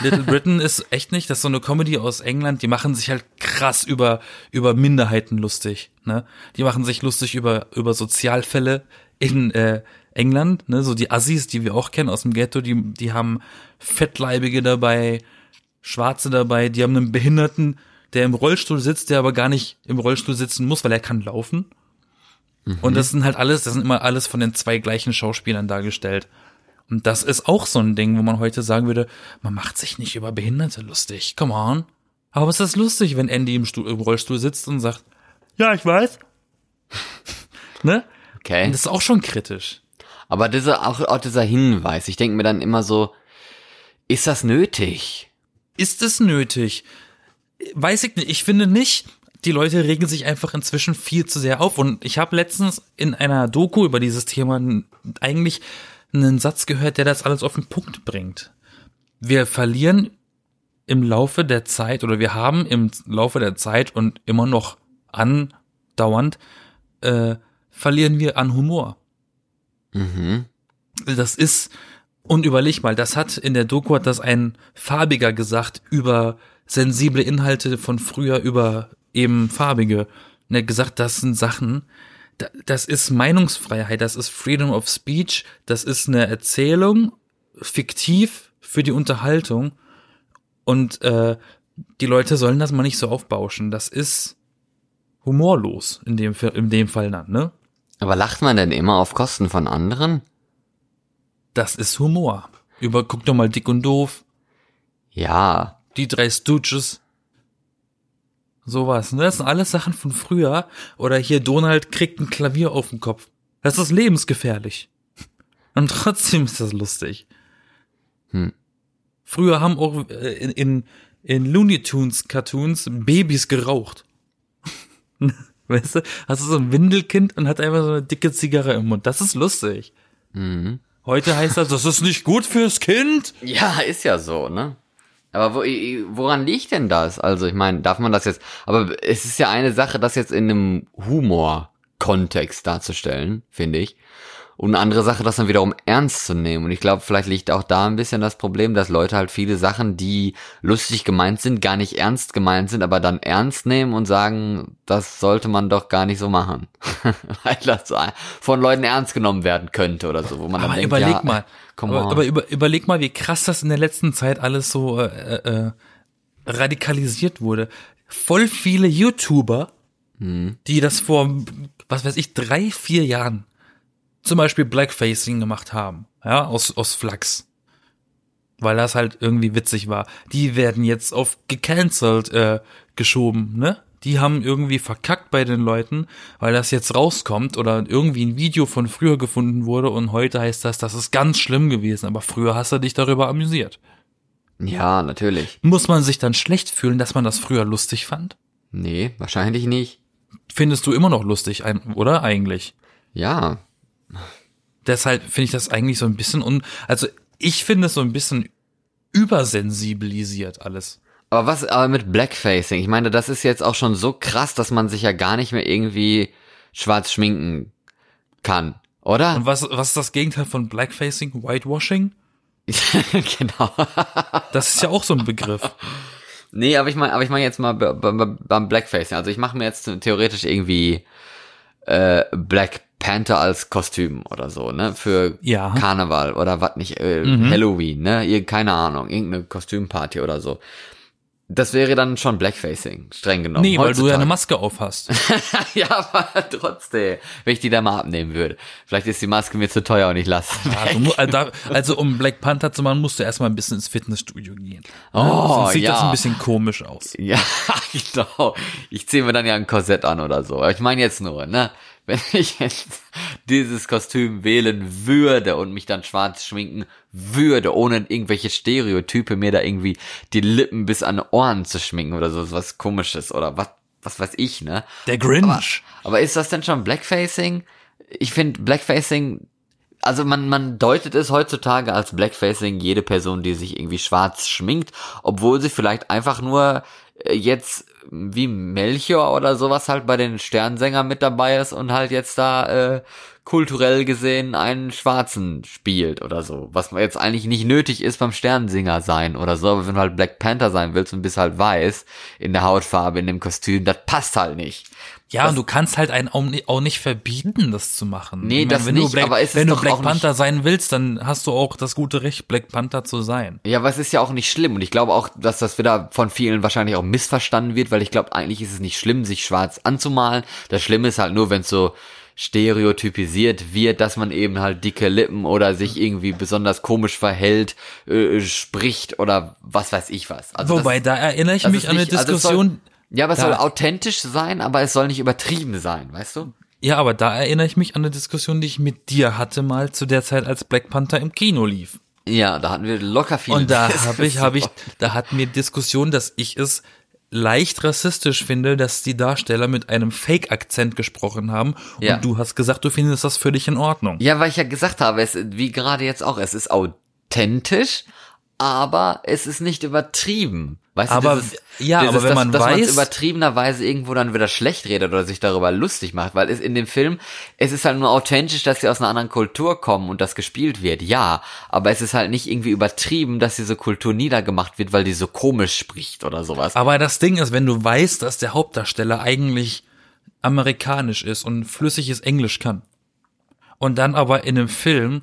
Little Britain ist echt nicht, das ist so eine Comedy aus England, die machen sich halt krass über, über Minderheiten lustig, ne? Die machen sich lustig über, über Sozialfälle in, äh, England, ne, so die Assis, die wir auch kennen aus dem Ghetto, die, die haben Fettleibige dabei, Schwarze dabei, die haben einen Behinderten, der im Rollstuhl sitzt, der aber gar nicht im Rollstuhl sitzen muss, weil er kann laufen. Und das sind halt alles, das sind immer alles von den zwei gleichen Schauspielern dargestellt. Und das ist auch so ein Ding, wo man heute sagen würde, man macht sich nicht über Behinderte lustig. Come on. Aber es ist lustig, wenn Andy im, Stuhl, im Rollstuhl sitzt und sagt, ja, ich weiß. ne? Okay. Und das ist auch schon kritisch. Aber dieser, auch, auch dieser Hinweis, ich denke mir dann immer so, ist das nötig? Ist es nötig? Weiß ich nicht. Ich finde nicht. Die Leute regen sich einfach inzwischen viel zu sehr auf. Und ich habe letztens in einer Doku über dieses Thema eigentlich einen Satz gehört, der das alles auf den Punkt bringt. Wir verlieren im Laufe der Zeit oder wir haben im Laufe der Zeit und immer noch andauernd äh, verlieren wir an Humor. Mhm. Das ist, und überleg mal, das hat in der Doku hat das ein Farbiger gesagt über sensible Inhalte von früher, über eben Farbige. Und er hat gesagt, das sind Sachen, da- das ist Meinungsfreiheit, das ist Freedom of Speech, das ist eine Erzählung, fiktiv für die Unterhaltung. Und äh, die Leute sollen das mal nicht so aufbauschen. Das ist humorlos in dem, in dem Fall dann, ne? Aber lacht man denn immer auf Kosten von anderen? Das ist Humor. Über, guck doch mal Dick und Doof, Ja. Die drei Stooges. Sowas, ne? Das sind alles Sachen von früher. Oder hier Donald kriegt ein Klavier auf den Kopf. Das ist lebensgefährlich. Und trotzdem ist das lustig. Hm. Früher haben auch äh, in, in, in Looney Tunes Cartoons Babys geraucht. weißt du? Hast du so ein Windelkind und hat einfach so eine dicke Zigarre im Mund. Das ist lustig. Mhm. Heute heißt das, das ist nicht gut fürs Kind. Ja, ist ja so, ne? Aber wo, woran liegt denn das? Also, ich meine, darf man das jetzt, aber es ist ja eine Sache, das jetzt in einem Humor-Kontext darzustellen, finde ich. Und eine andere Sache, das dann wiederum ernst zu nehmen. Und ich glaube, vielleicht liegt auch da ein bisschen das Problem, dass Leute halt viele Sachen, die lustig gemeint sind, gar nicht ernst gemeint sind, aber dann ernst nehmen und sagen, das sollte man doch gar nicht so machen. Weil das von Leuten ernst genommen werden könnte oder so, wo man dann Aber denkt, überleg ja, mal, aber, aber über, überleg mal, wie krass das in der letzten Zeit alles so äh, äh, radikalisiert wurde. Voll viele YouTuber, Hm. die das vor, was weiß ich, drei, vier Jahren zum Beispiel Blackfacing gemacht haben, ja, aus, aus Flachs. Weil das halt irgendwie witzig war. Die werden jetzt auf gecancelt äh, geschoben, ne? Die haben irgendwie verkackt bei den Leuten, weil das jetzt rauskommt oder irgendwie ein Video von früher gefunden wurde und heute heißt das, das ist ganz schlimm gewesen, aber früher hast du dich darüber amüsiert. ja, natürlich. Muss man sich dann schlecht fühlen, dass man das früher lustig fand? Nee, wahrscheinlich nicht. Findest du immer noch lustig, oder eigentlich? Ja, Deshalb finde ich das eigentlich so ein bisschen un, also ich finde es so ein bisschen übersensibilisiert alles. aber was aber mit Blackfacing? Ich meine, das ist jetzt auch schon so krass, dass man sich ja gar nicht mehr irgendwie schwarz schminken kann, oder? Und was, was ist das Gegenteil von Blackfacing? Whitewashing? genau. Das ist ja auch so ein Begriff. Nee, aber ich meine, aber ich meine jetzt mal be- be- be- beim Blackfacing. Also ich mache mir jetzt theoretisch irgendwie äh, Black Panther als Kostüm oder so, ne? Für Ja. Karneval oder was nicht, äh, Mhm. Halloween, ne? Ir keine Ahnung, irgendeine Kostümparty oder so. Das wäre dann schon Blackfacing, streng genommen. Nee, weil du ja eine heutzutage. Maske auf hast. ja, aber trotzdem, wenn ich die da mal abnehmen würde. Vielleicht ist die Maske mir zu teuer und ich lasse. Ja, äh, also um Black Panther zu machen, musst du erstmal ein bisschen ins Fitnessstudio gehen. Oh, Sonst sieht ja. das ein bisschen komisch aus. Ja, genau. Ich ziehe mir dann ja ein Korsett an oder so. Aber ich meine jetzt nur, ne? Wenn ich jetzt dieses Kostüm wählen würde und mich dann schwarz schminken würde, ohne irgendwelche Stereotype mir da irgendwie die Lippen bis an die Ohren zu schminken oder so, was komisches oder was, was weiß ich, ne? Der Grinch. Aber ist das denn schon Blackfacing? Ich finde Blackfacing, also man, man deutet es heutzutage als Blackfacing jede Person, die sich irgendwie schwarz schminkt, obwohl sie vielleicht einfach nur jetzt wie Melchior oder sowas halt bei den Sternsängern mit dabei ist und halt jetzt da äh, kulturell gesehen einen Schwarzen spielt oder so. Was jetzt eigentlich nicht nötig ist beim Sternsinger sein oder so, aber wenn du halt Black Panther sein willst und bist halt weiß in der Hautfarbe, in dem Kostüm, das passt halt nicht. Ja, das, und du kannst halt einen auch nicht verbieten, das zu machen. Nee, das wenn nicht, du Black, aber ist wenn du Black Panther nicht, sein willst, dann hast du auch das gute Recht, Black Panther zu sein. Ja, aber es ist ja auch nicht schlimm und ich glaube auch, dass das wieder von vielen wahrscheinlich auch missverstanden wird, weil ich glaube, eigentlich ist es nicht schlimm, sich schwarz anzumalen. Das Schlimme ist halt nur, wenn es so stereotypisiert wird, dass man eben halt dicke Lippen oder sich irgendwie besonders komisch verhält, äh, spricht oder was weiß ich was. Also Wobei, das, da erinnere ich mich an eine nicht- also Diskussion. Ja, aber es da- soll authentisch sein, aber es soll nicht übertrieben sein, weißt du? ja, aber da erinnere ich mich an eine Diskussion, die ich mit dir hatte mal zu der Zeit, als Black Panther im Kino lief. Ja, da hatten wir locker viele. Und da habe ich, habe ich, da hatten wir Diskussion, dass ich es leicht rassistisch finde, dass die Darsteller mit einem Fake-Akzent gesprochen haben. Ja. Und du hast gesagt, du findest das völlig in Ordnung. Ja, weil ich ja gesagt habe, es, wie gerade jetzt auch, es ist authentisch, aber es ist nicht übertrieben. Weißt Aber- du, dieses, ja, dieses, aber wenn dass, man dass weiß- übertriebenerweise irgendwo dann wieder schlecht redet oder sich darüber lustig macht, weil es in dem Film, es ist halt nur authentisch, dass sie aus einer anderen Kultur kommen und das gespielt wird, ja, aber es ist halt nicht irgendwie übertrieben, dass diese Kultur niedergemacht wird, weil die so komisch spricht oder sowas. Aber das Ding ist, wenn du weißt, dass der Hauptdarsteller eigentlich amerikanisch ist und flüssiges Englisch kann und dann aber in einem Film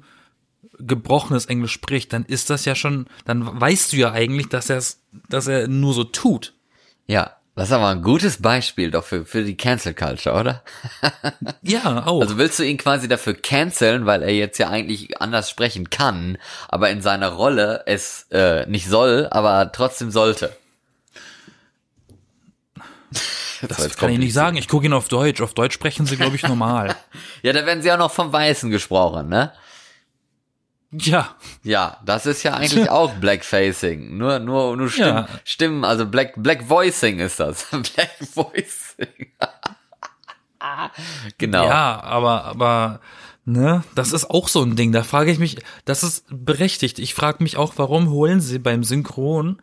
gebrochenes Englisch spricht, dann ist das ja schon, dann weißt du ja eigentlich, dass er es, dass er nur so tut. Ja, das ist aber ein gutes Beispiel doch für, für die Cancel Culture, oder? Ja, auch. Also willst du ihn quasi dafür canceln, weil er jetzt ja eigentlich anders sprechen kann, aber in seiner Rolle es äh, nicht soll, aber trotzdem sollte. das jetzt kann ich nicht sagen. Ich gucke ihn auf Deutsch. Auf Deutsch sprechen sie, glaube ich, normal. Ja, da werden sie auch noch vom Weißen gesprochen, ne? Ja. Ja, das ist ja eigentlich auch Blackfacing. Nur, nur, nur Stimmen, Ja. Stimmen, also Black, Black Voicing ist das. Black Voicing. genau. Ja, aber, aber, ne, das ist auch so ein Ding. Da frage ich mich, das ist berechtigt. Ich frage mich auch, warum holen sie beim Synchron,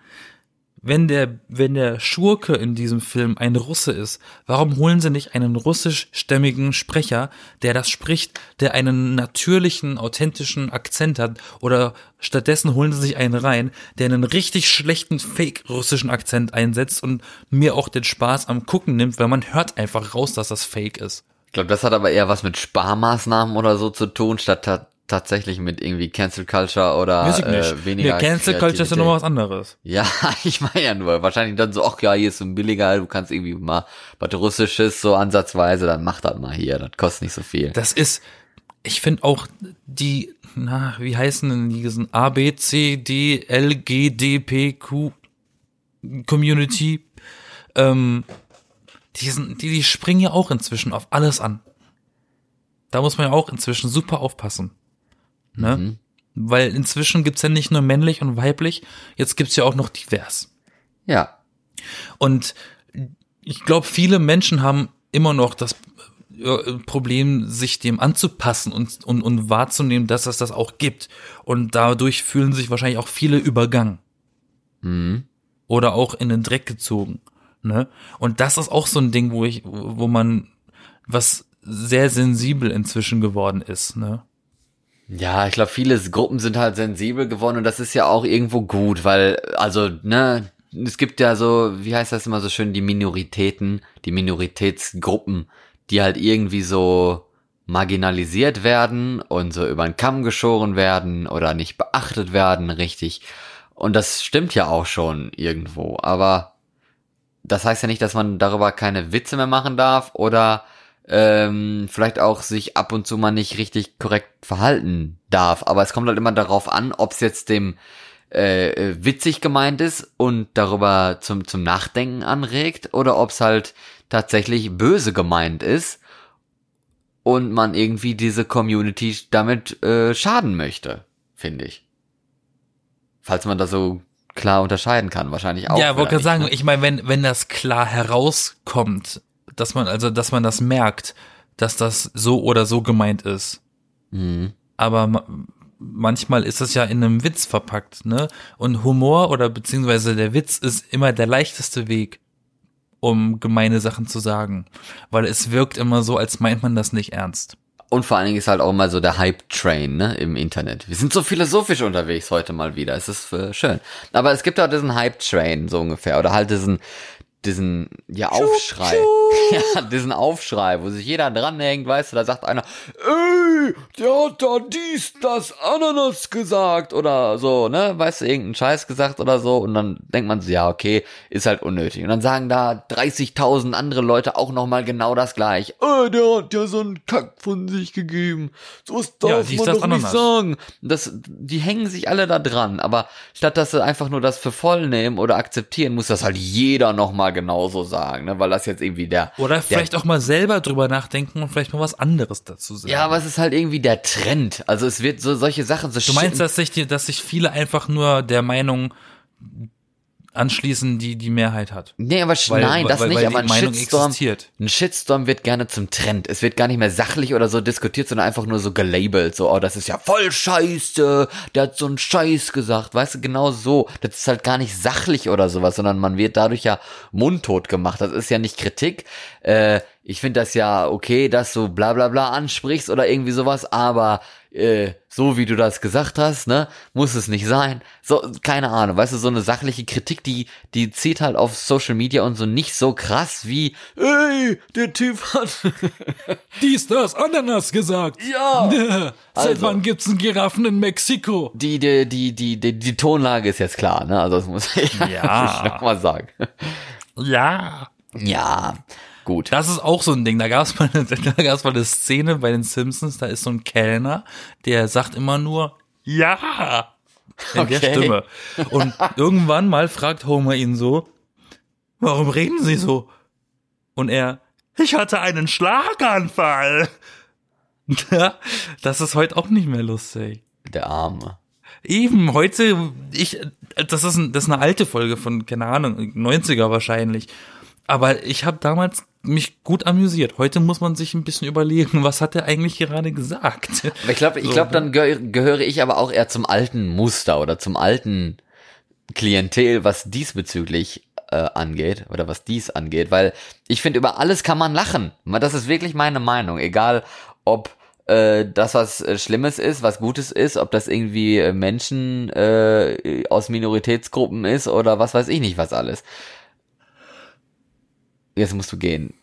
wenn der, wenn der Schurke in diesem Film ein Russe ist, warum holen sie nicht einen russischstämmigen Sprecher, der das spricht, der einen natürlichen, authentischen Akzent hat, oder stattdessen holen sie sich einen rein, der einen richtig schlechten Fake-russischen Akzent einsetzt und mir auch den Spaß am Gucken nimmt, weil man hört einfach raus, dass das Fake ist. Ich glaube, das hat aber eher was mit Sparmaßnahmen oder so zu tun, statt ta tatsächlich mit irgendwie Cancel Culture oder Weiß ich nicht. äh, weniger. nee, Cancel Culture ist ja nochmal was anderes. Ja, ich meine ja nur, wahrscheinlich dann so, ach ja, hier ist so ein billiger, du kannst irgendwie mal was Russisches so ansatzweise, dann mach das mal hier, das kostet nicht so viel. Das ist, ich finde auch die, na, wie heißen denn diesen A, B, C, D, L, G, D, P, Q Community, ähm, die, sind, die, die springen ja auch inzwischen auf alles an. Da muss man ja auch inzwischen super aufpassen. Ne? Mhm. Weil inzwischen gibt's ja nicht nur männlich und weiblich, jetzt gibt's ja auch noch divers. Ja. Und ich glaube, viele Menschen haben immer noch das äh, Problem, sich dem anzupassen und, und, und wahrzunehmen, dass es das auch gibt. Und dadurch fühlen sich wahrscheinlich auch viele übergangen. Mhm. Oder auch in den Dreck gezogen. Ne? Und das ist auch so ein Ding, wo ich, wo man was sehr sensibel inzwischen geworden ist. Ne? Ja, ich glaube, viele Gruppen sind halt sensibel geworden und das ist ja auch irgendwo gut, weil, also, ne, es gibt ja so, wie heißt das immer so schön, die Minoritäten, die Minoritätsgruppen, die halt irgendwie so marginalisiert werden und so über den Kamm geschoren werden oder nicht beachtet werden, richtig. Und das stimmt ja auch schon irgendwo, aber das heißt ja nicht, dass man darüber keine Witze mehr machen darf oder ähm, vielleicht auch sich ab und zu mal nicht richtig korrekt verhalten darf. Aber es kommt halt immer darauf an, ob es jetzt dem äh, äh, witzig gemeint ist und darüber zum, zum Nachdenken anregt oder ob es halt tatsächlich böse gemeint ist und man irgendwie diese Community damit äh, schaden möchte, finde ich. Falls man das so klar unterscheiden kann, wahrscheinlich auch. ja, wollte gerade sagen, ne? ich meine, wenn, wenn das klar herauskommt, dass man, also, dass man das merkt, dass das so oder so gemeint ist. Mhm. Aber ma- manchmal ist es ja in einem Witz verpackt, ne? Und Humor oder beziehungsweise der Witz ist immer der leichteste Weg, um gemeine Sachen zu sagen. Weil es wirkt immer so, als meint man das nicht ernst. Und vor allen Dingen ist halt auch mal so der Hype-Train ne, im Internet. Wir sind so philosophisch unterwegs heute mal wieder. Es ist äh, schön. Aber es gibt auch diesen Hype-Train so ungefähr. Oder halt diesen, diesen ja Aufschrei. Ja, diesen Aufschrei, wo sich jeder dranhängt, weißt du, da sagt einer, ey, der hat da dies, das Ananas gesagt oder so, ne, weißt du, irgendeinen Scheiß gesagt oder so und dann denkt man sich, ja, okay, ist halt unnötig. Und dann sagen da 30.000 andere Leute auch nochmal genau das gleich. Äh, der hat ja so einen Kack von sich gegeben. So was darf Ja, dies, man das, doch nicht Ananas. sagen. Das, die hängen sich alle da dran, aber statt dass sie einfach nur das für voll nehmen oder akzeptieren, muss das halt jeder nochmal genauso sagen, ne, weil das jetzt irgendwie der Oder vielleicht auch mal selber drüber nachdenken und vielleicht mal was anderes dazu sagen. Ja, aber es ist halt irgendwie der Trend. Also es wird so solche Sachen so Du meinst, dass sich, die, dass sich viele einfach nur der Meinung anschließen, die die Mehrheit hat? Nee, aber Weil- nein, das weil- nicht, weil aber ein Shitstorm, existiert. ein Shitstorm wird gerne zum Trend. Es wird gar nicht mehr sachlich oder so diskutiert, sondern einfach nur so gelabelt, so, oh, das ist ja voll scheiße, der hat so einen Scheiß gesagt, weißt du, genau so. Das ist halt gar nicht sachlich oder sowas, sondern man wird dadurch ja mundtot gemacht. Das ist ja nicht Kritik. Äh, ich finde das ja okay, dass du bla bla bla ansprichst oder irgendwie sowas, aber äh, so wie du das gesagt hast, ne, muss es nicht sein. So, keine Ahnung, weißt du, so eine sachliche Kritik, die, die zieht halt auf Social Media und so nicht so krass wie, ey, der Typ hat, Dies, das, Ananas gesagt. ja. Seit Also. wann gibt's einen Giraffen in Mexiko? Die, die, die, die, die, die Tonlage ist jetzt klar, ne, also das muss ich Ja. nochmal sagen. Ja. Ja, gut. Das ist auch so ein Ding. Da gab es mal, eine- da gab's mal eine Szene bei den Simpsons, da ist so ein Kellner, der sagt immer nur Ja in der Okay. Stimme. Und irgendwann mal fragt Homer ihn so, warum reden Sie so? Und er, ich hatte einen Schlaganfall. Das ist heute auch nicht mehr lustig. Der Arme. Eben, heute, ich, das ist, ein, das ist eine alte Folge von, keine Ahnung, 90er wahrscheinlich. Aber ich habe damals mich gut amüsiert. Heute muss man sich ein bisschen überlegen, was hat er eigentlich gerade gesagt? Aber ich glaube, ich So. glaube, dann gehö gehöre ich aber auch eher zum alten Muster oder zum alten Klientel, was diesbezüglich äh, angeht oder was dies angeht, weil ich finde, über alles kann man lachen. Das ist wirklich meine Meinung, egal ob äh, das was äh, Schlimmes ist, was Gutes ist, ob das irgendwie äh, Menschen äh, aus Minoritätsgruppen ist oder was weiß ich nicht was alles. Jetzt musst du gehen.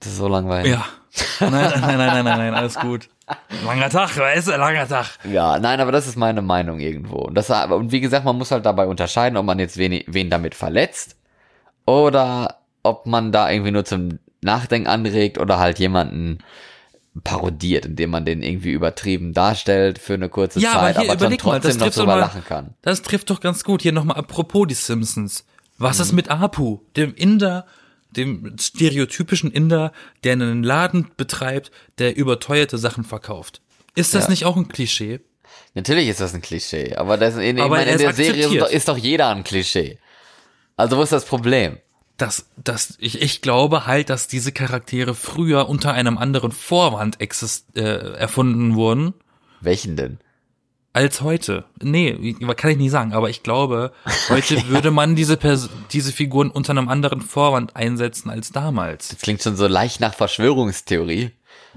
Das ist so langweilig. Ja. Nein, nein, nein, nein, nein, nein, alles gut. Langer Tag, weißt du, langer Tag. Ja, nein, aber das ist meine Meinung irgendwo. Und, das, und wie gesagt, man muss halt dabei unterscheiden, ob man jetzt wen, wen damit verletzt oder ob man da irgendwie nur zum Nachdenken anregt oder halt jemanden parodiert, indem man den irgendwie übertrieben darstellt für eine kurze Ja, aber Zeit, hier aber, dann überleg mal, das trotzdem noch drüber mal- lachen kann. Das trifft doch ganz gut. Hier nochmal apropos die Simpsons. Was Mhm. ist mit Apu, dem Inder, dem stereotypischen Inder, der einen Laden betreibt, der überteuerte Sachen verkauft? Ist das Ja. nicht auch ein Klischee? Natürlich ist das ein Klischee, aber das, in, Aber meine, in der Serie ist akzeptiert. doch, ist doch jeder ein Klischee. Also wo ist das Problem? Das, das, ich, ich glaube halt, dass diese Charaktere früher unter einem anderen Vorwand exist, äh, erfunden wurden Welchen denn? Als heute. Nee, kann ich nicht sagen, aber ich glaube, heute würde man diese Pers diese Figuren unter einem anderen Vorwand einsetzen als damals. Das klingt schon so leicht nach Verschwörungstheorie.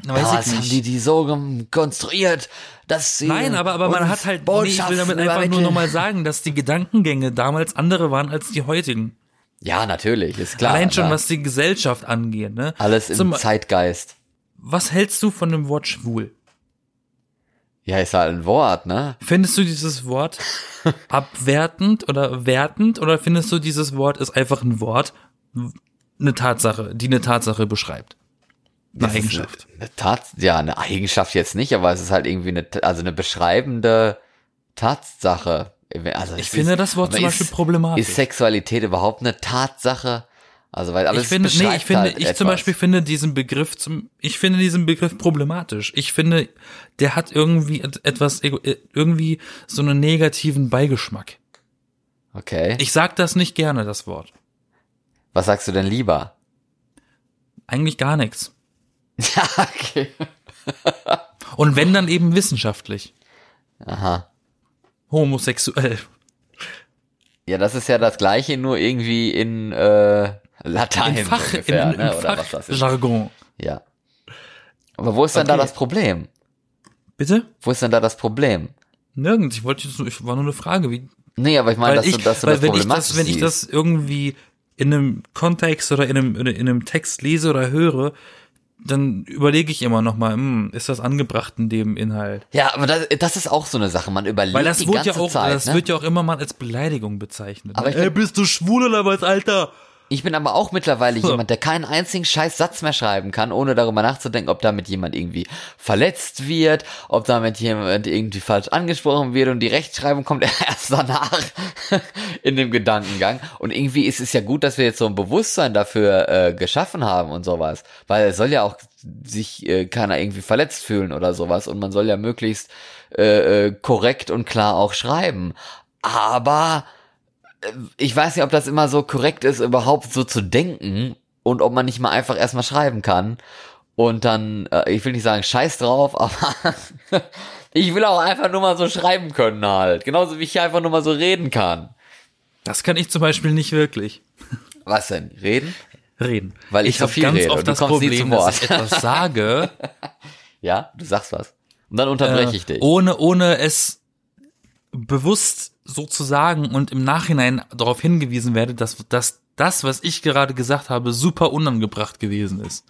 Weiß Damals ich haben die die so konstruiert, dass sie Nein, aber, aber man hat halt, nee, ich will damit einfach nur übermitteln. nochmal sagen, dass die Gedankengänge damals andere waren als die heutigen. Ja, natürlich, ist klar. Allein schon, was die Gesellschaft angeht, ne? Alles im Zum- Zeitgeist. Was hältst du von dem Wort schwul? Ja, ist halt ein Wort, ne? Findest du dieses Wort abwertend oder wertend oder findest du dieses Wort ist einfach ein Wort, eine Tatsache, die eine Tatsache beschreibt? Eine Das Eigenschaft. Eine, eine Tat, ja, eine Eigenschaft jetzt nicht, aber es ist halt irgendwie eine, also eine beschreibende Tatsache. Also Ich finde ist, das Wort zum Beispiel ist, problematisch. Ist Sexualität überhaupt eine Tatsache? Also, weil, aber ich finde, nee, ich finde, halt ich etwas. zum Beispiel finde diesen Begriff zum, ich finde diesen Begriff problematisch. Ich finde, der hat irgendwie et- etwas, äh, irgendwie so einen negativen Beigeschmack. Okay. Ich sag das nicht gerne, das Wort. Was sagst du denn lieber? Eigentlich gar nichts. Ja, okay. Und wenn dann eben wissenschaftlich. Aha. Homosexuell. Ja, das ist ja das gleiche, nur irgendwie in äh, Latein In Fach, ungefähr, in, in, ne? oder was das ist. Fachjargon. Ja. Aber wo ist denn da Okay. das Problem? Bitte? Wo ist denn da das Problem? Nirgends. Ich wollte jetzt nur, ich war nur eine Frage, wie, Nee, aber ich meine, dass ich, du, dass du das wenn ich problematisch das, wenn ich das irgendwie in einem Kontext oder in einem, in einem Text lese oder höre, dann überlege ich immer noch mal, hm, ist das angebracht in dem Inhalt? Ja, aber das, das ist auch so eine Sache. Man überlegt Weil das die ganze ja auch, Zeit. das ne? wird ja auch immer mal als Beleidigung bezeichnet. Aber ne? ich Ey, bist du schwul oder was, Alter? Ich bin aber auch mittlerweile jemand, der keinen einzigen scheiß Satz mehr schreiben kann, ohne darüber nachzudenken, ob damit jemand irgendwie verletzt wird, ob damit jemand irgendwie falsch angesprochen wird und die Rechtschreibung kommt erst danach in dem Gedankengang. Und irgendwie ist es ja gut, dass wir jetzt so ein Bewusstsein dafür äh, geschaffen haben und sowas, weil es soll ja auch sich äh, keiner irgendwie verletzt fühlen oder sowas und man soll ja möglichst äh, äh, korrekt und klar auch schreiben. Aber ich weiß nicht, ob das immer so korrekt ist, überhaupt so zu denken und ob man nicht mal einfach erstmal schreiben kann. Und dann, äh, ich will nicht sagen, scheiß drauf, aber ich will auch einfach nur mal so schreiben können halt. Genauso wie ich einfach nur mal so reden kann. Das kann ich zum Beispiel nicht wirklich Was denn? Reden? reden. Weil ich so hab viel rede und du kommst nie zu dass ich etwas sage, Ja, du sagst was. Und dann unterbreche ich äh, dich. ohne, ohne es bewusst so zu sagen und im Nachhinein darauf hingewiesen werde, dass, dass das, was ich gerade gesagt habe, super unangebracht gewesen ist.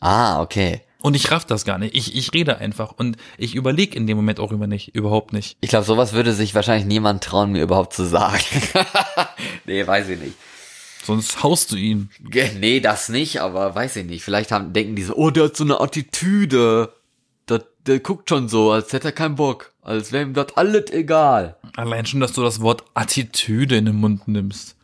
Ah, okay. Und ich raff das gar nicht. Ich, ich rede einfach und ich überlege in dem Moment auch über nicht, überhaupt nicht. Ich glaube, sowas würde sich wahrscheinlich niemand trauen, mir überhaupt zu sagen. nee, weiß ich nicht. Sonst haust du ihn. Nee, das nicht, aber weiß ich nicht. Vielleicht haben, denken die so, oh, der hat so eine Attitüde. Der, der guckt schon so, als hätte er keinen Bock. Als wäre ihm das alles egal. Allein schon, dass du das Wort Attitüde in den Mund nimmst.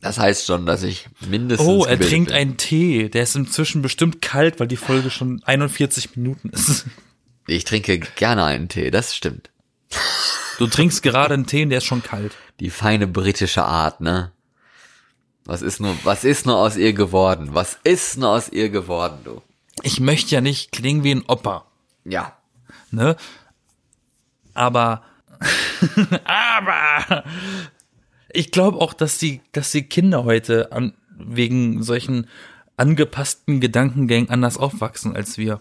Das heißt schon, dass ich mindestens. Oh, er trinkt bin. einen Tee. Der ist inzwischen bestimmt kalt, weil die Folge schon 41 Minuten ist. Ich trinke gerne einen Tee, das stimmt. Du trinkst gerade einen Tee und der ist schon kalt. Die feine britische Art, ne? Was ist nur, was ist nur aus ihr geworden? Was ist nur aus ihr geworden, du? Ich möchte ja nicht klingen wie ein Opa, Ja. ne? Aber, aber, ich glaube auch, dass die, dass die Kinder heute an, wegen solchen angepassten Gedankengängen anders aufwachsen als wir.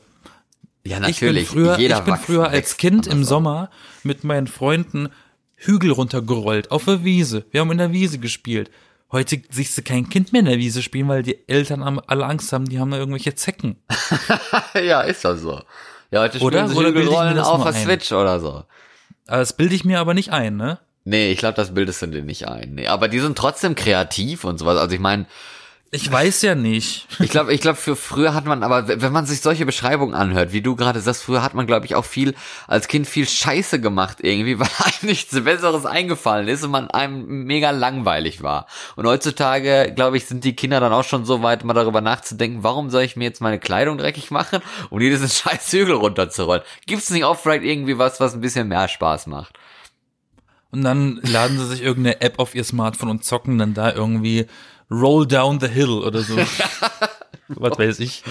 Ja, Ich bin natürlich. früher, Jeder ich bin früher als Kind im. Sommer mit meinen Freunden Hügel runtergerollt, auf der Wiese. Wir haben in der Wiese gespielt. Heute siehst du kein Kind mehr in der Wiese spielen, weil die Eltern alle Angst haben, die haben da irgendwelche Zecken. ja, ist doch so. Ja, heute Oder? spielen sie Oder ich mir Hügelrollen das auf der? Switch oder so. Das bilde ich mir aber nicht ein, ne? Nee, ich glaube, das bildest du dir nicht ein. Nee, aber die sind trotzdem kreativ und sowas. Also ich meine, Ich weiß ja nicht. ich glaube, ich glaube, für früher hat man, aber wenn man sich solche Beschreibungen anhört, wie du gerade sagst, früher hat man, glaube ich, auch viel, als Kind viel Scheiße gemacht irgendwie, weil einem nichts Besseres eingefallen ist und man einem mega langweilig war. Und heutzutage, glaube ich, sind die Kinder dann auch schon so weit, mal darüber nachzudenken, warum soll ich mir jetzt meine Kleidung dreckig machen, um dir diesen scheiß Hügel runterzurollen? Gibt's nicht auch vielleicht irgendwie was, was ein bisschen mehr Spaß macht? Und dann laden sie sich irgendeine App auf ihr Smartphone und zocken dann da irgendwie Roll Down the Hill oder so. Was weiß ich.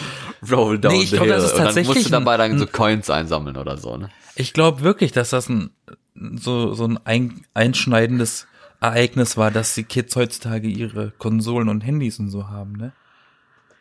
Roll down Nee, ich the glaub, hill. das ist und dann tatsächlich musst du dabei ein- dann so Coins einsammeln oder so, ne? Ich glaube wirklich, dass das ein so, so ein ein, einschneidendes Ereignis war, dass die Kids heutzutage ihre Konsolen und Handys und so haben, ne?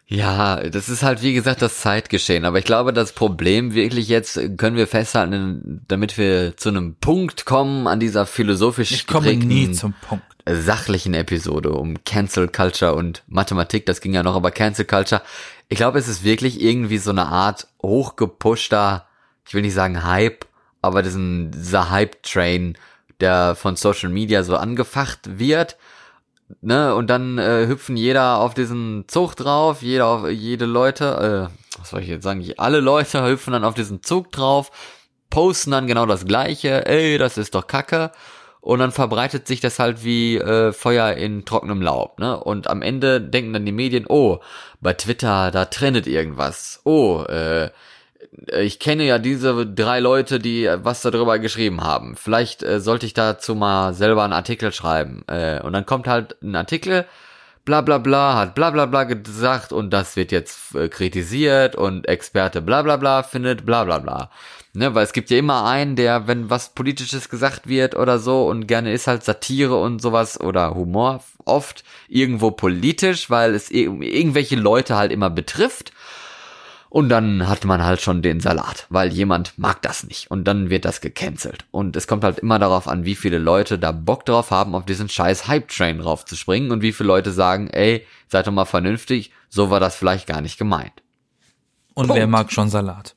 Ja, das ist halt wie gesagt das Zeitgeschehen. Aber ich glaube, das Problem wirklich jetzt können wir festhalten, damit wir zu einem Punkt kommen an dieser philosophisch Ich komme nie zum Punkt. Sachlichen Episode um Cancel Culture und Mathematik. Das ging ja noch, aber Cancel Culture. Ich glaube, es ist wirklich irgendwie so eine Art hochgepushter, ich will nicht sagen Hype, aber diesen, dieser Hype-Train, der von Social Media so angefacht wird ne, und dann äh, hüpfen jeder auf diesen Zug drauf, jeder auf jede Leute, äh, was soll ich jetzt sagen, alle Leute hüpfen dann auf diesen Zug drauf, posten dann genau das gleiche, ey, das ist doch Kacke. Und dann verbreitet sich das halt wie äh, Feuer in trockenem Laub, ne? Und am Ende denken dann die Medien, oh, bei Twitter, da trendet irgendwas. Oh, äh, ich kenne ja diese drei Leute, die was darüber geschrieben haben. Vielleicht äh, sollte ich dazu mal selber einen Artikel schreiben. Äh, und dann kommt halt ein Artikel, bla bla bla hat bla bla bla gesagt und das wird jetzt äh, kritisiert und Experte bla bla bla findet bla bla bla. Ne, weil es gibt ja immer einen, der, wenn was Politisches gesagt wird oder so und gerne ist halt Satire und sowas oder Humor oft irgendwo politisch, weil es irgendwelche Leute halt immer betrifft. Und dann hat man halt schon den Salat, weil jemand mag das nicht. Und dann wird das gecancelt. Und es kommt halt immer darauf an, wie viele Leute da Bock drauf haben, auf diesen scheiß Hype-Train draufzuspringen und wie viele Leute sagen, ey, seid doch mal vernünftig, so war das vielleicht gar nicht gemeint. Und Punkt. wer mag schon Salat?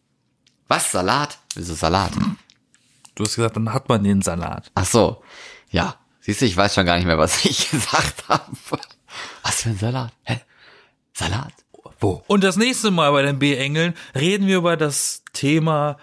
Was, Salat? Wieso Salat? Du hast gesagt, dann hat man den Salat. Ach so. Ja. Siehst du, ich weiß schon gar nicht mehr, was ich gesagt habe. Was für ein Salat? Hä? Salat? Wo? Und das nächste Mal bei den B-Engeln reden wir über das Thema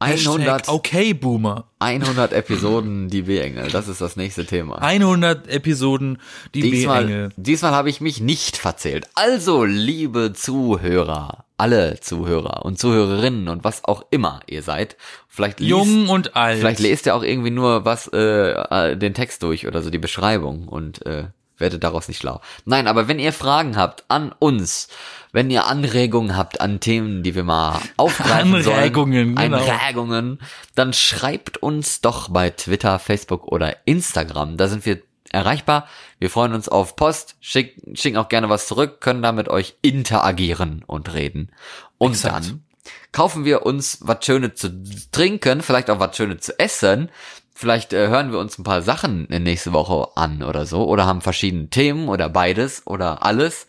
100 okay Boomer. 100 Episoden die B-Engel, das ist das nächste Thema. 100 Episoden die B-Engel. Diesmal habe ich mich nicht verzählt. Also, liebe Zuhörer, alle Zuhörer und Zuhörerinnen und was auch immer ihr seid, vielleicht liest, jung und alt. Vielleicht lest ihr auch irgendwie nur was äh, äh, den Text durch oder so die Beschreibung und äh, werdet daraus nicht schlau. Nein, aber wenn ihr Fragen habt an uns wenn ihr Anregungen habt an Themen, die wir mal aufgreifen Anregungen, sollen, genau. Anregungen, dann schreibt uns doch bei Twitter, Facebook oder Instagram. Da sind wir erreichbar. Wir freuen uns auf Post, schicken, schicken auch gerne was zurück, können da mit euch interagieren und reden. Und Exakt. dann kaufen wir uns was Schönes zu trinken, vielleicht auch was Schönes zu essen. Vielleicht äh, hören wir uns ein paar Sachen nächste Woche an oder so oder haben verschiedene Themen oder beides oder alles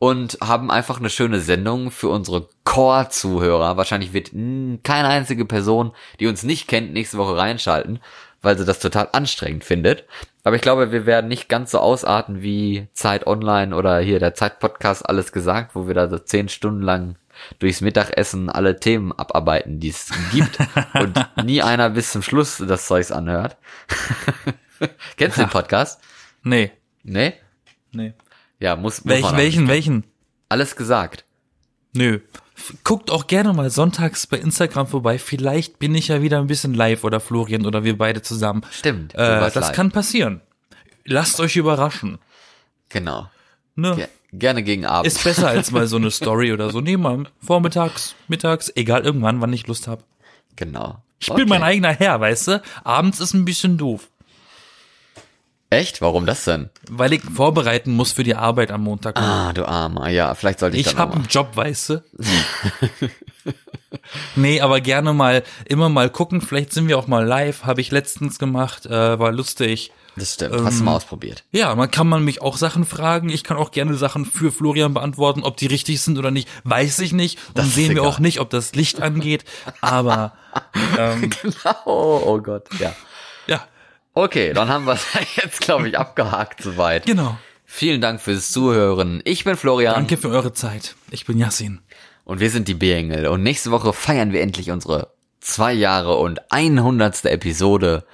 und haben einfach eine schöne Sendung für unsere Core-Zuhörer. Wahrscheinlich wird keine einzige Person, die uns nicht kennt, nächste Woche reinschalten, weil sie das total anstrengend findet. Aber ich glaube, wir werden nicht ganz so ausarten wie Zeit Online oder hier der Zeit-Podcast alles gesagt, wo wir da so zehn Stunden lang durchs Mittagessen alle Themen abarbeiten, die es gibt und nie einer bis zum Schluss das Zeugs anhört. Kennst du den Podcast? Nee. Nee? Nee. Ja, muss, muss Welch, welchen, welchen? Alles gesagt. Nö. Guckt auch gerne mal sonntags bei Instagram vorbei. Vielleicht bin ich ja wieder ein bisschen live oder Florian oder wir beide zusammen. Stimmt. Äh, das live. kann passieren. Lasst euch überraschen. Genau. Ne? Ge gerne gegen Abend. Ist besser als mal so eine Story oder so. Nee, mal vormittags, mittags, egal irgendwann, wann ich Lust habe. Genau. Ich okay. bin mein eigener Herr, weißt du? Abends ist ein bisschen doof. Echt? Warum das denn? Weil ich vorbereiten muss für die Arbeit am Montag. Ah, du Armer. Ja, vielleicht sollte ich Ich habe einen Job, weißt du? nee, aber gerne mal, immer mal gucken. Vielleicht sind wir auch mal live. Habe ich letztens gemacht. Äh, war lustig. Das stimmt. Ähm, Hast du mal ausprobiert? Ja, man kann man mich auch Sachen fragen. Ich kann auch gerne Sachen für Florian beantworten. Ob die richtig sind oder nicht, weiß ich nicht. Und das sehen wir auch nicht, ob das Licht angeht. Aber ähm, genau. Oh Gott, ja. Okay, dann haben wir es jetzt, glaube ich, abgehakt soweit. Genau. Vielen Dank fürs Zuhören. Ich bin Florian. Danke für eure Zeit. Ich bin Yassin. Und wir sind die B-Engel. Und nächste Woche feiern wir endlich unsere zwei Jahre und 100. Episode.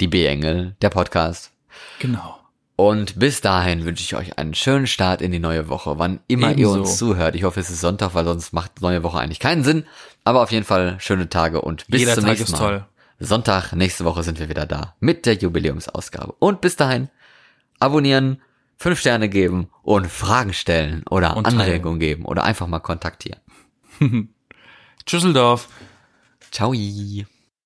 Die B-Engel, der Podcast. Genau. Und bis dahin wünsche ich euch einen schönen Start in die neue Woche, wann immer Ebenso. ihr uns zuhört. Ich hoffe, es ist Sonntag, weil sonst macht neue Woche eigentlich keinen Sinn. Aber auf jeden Fall schöne Tage und bis Jeder zum Tag nächsten Mal. Ist toll. Sonntag, nächste Woche sind wir wieder da mit der Jubiläumsausgabe. Und bis dahin, abonnieren, fünf Sterne geben und Fragen stellen oder und Anregungen geben oder einfach mal kontaktieren. Tschüsseldorf. Ciao.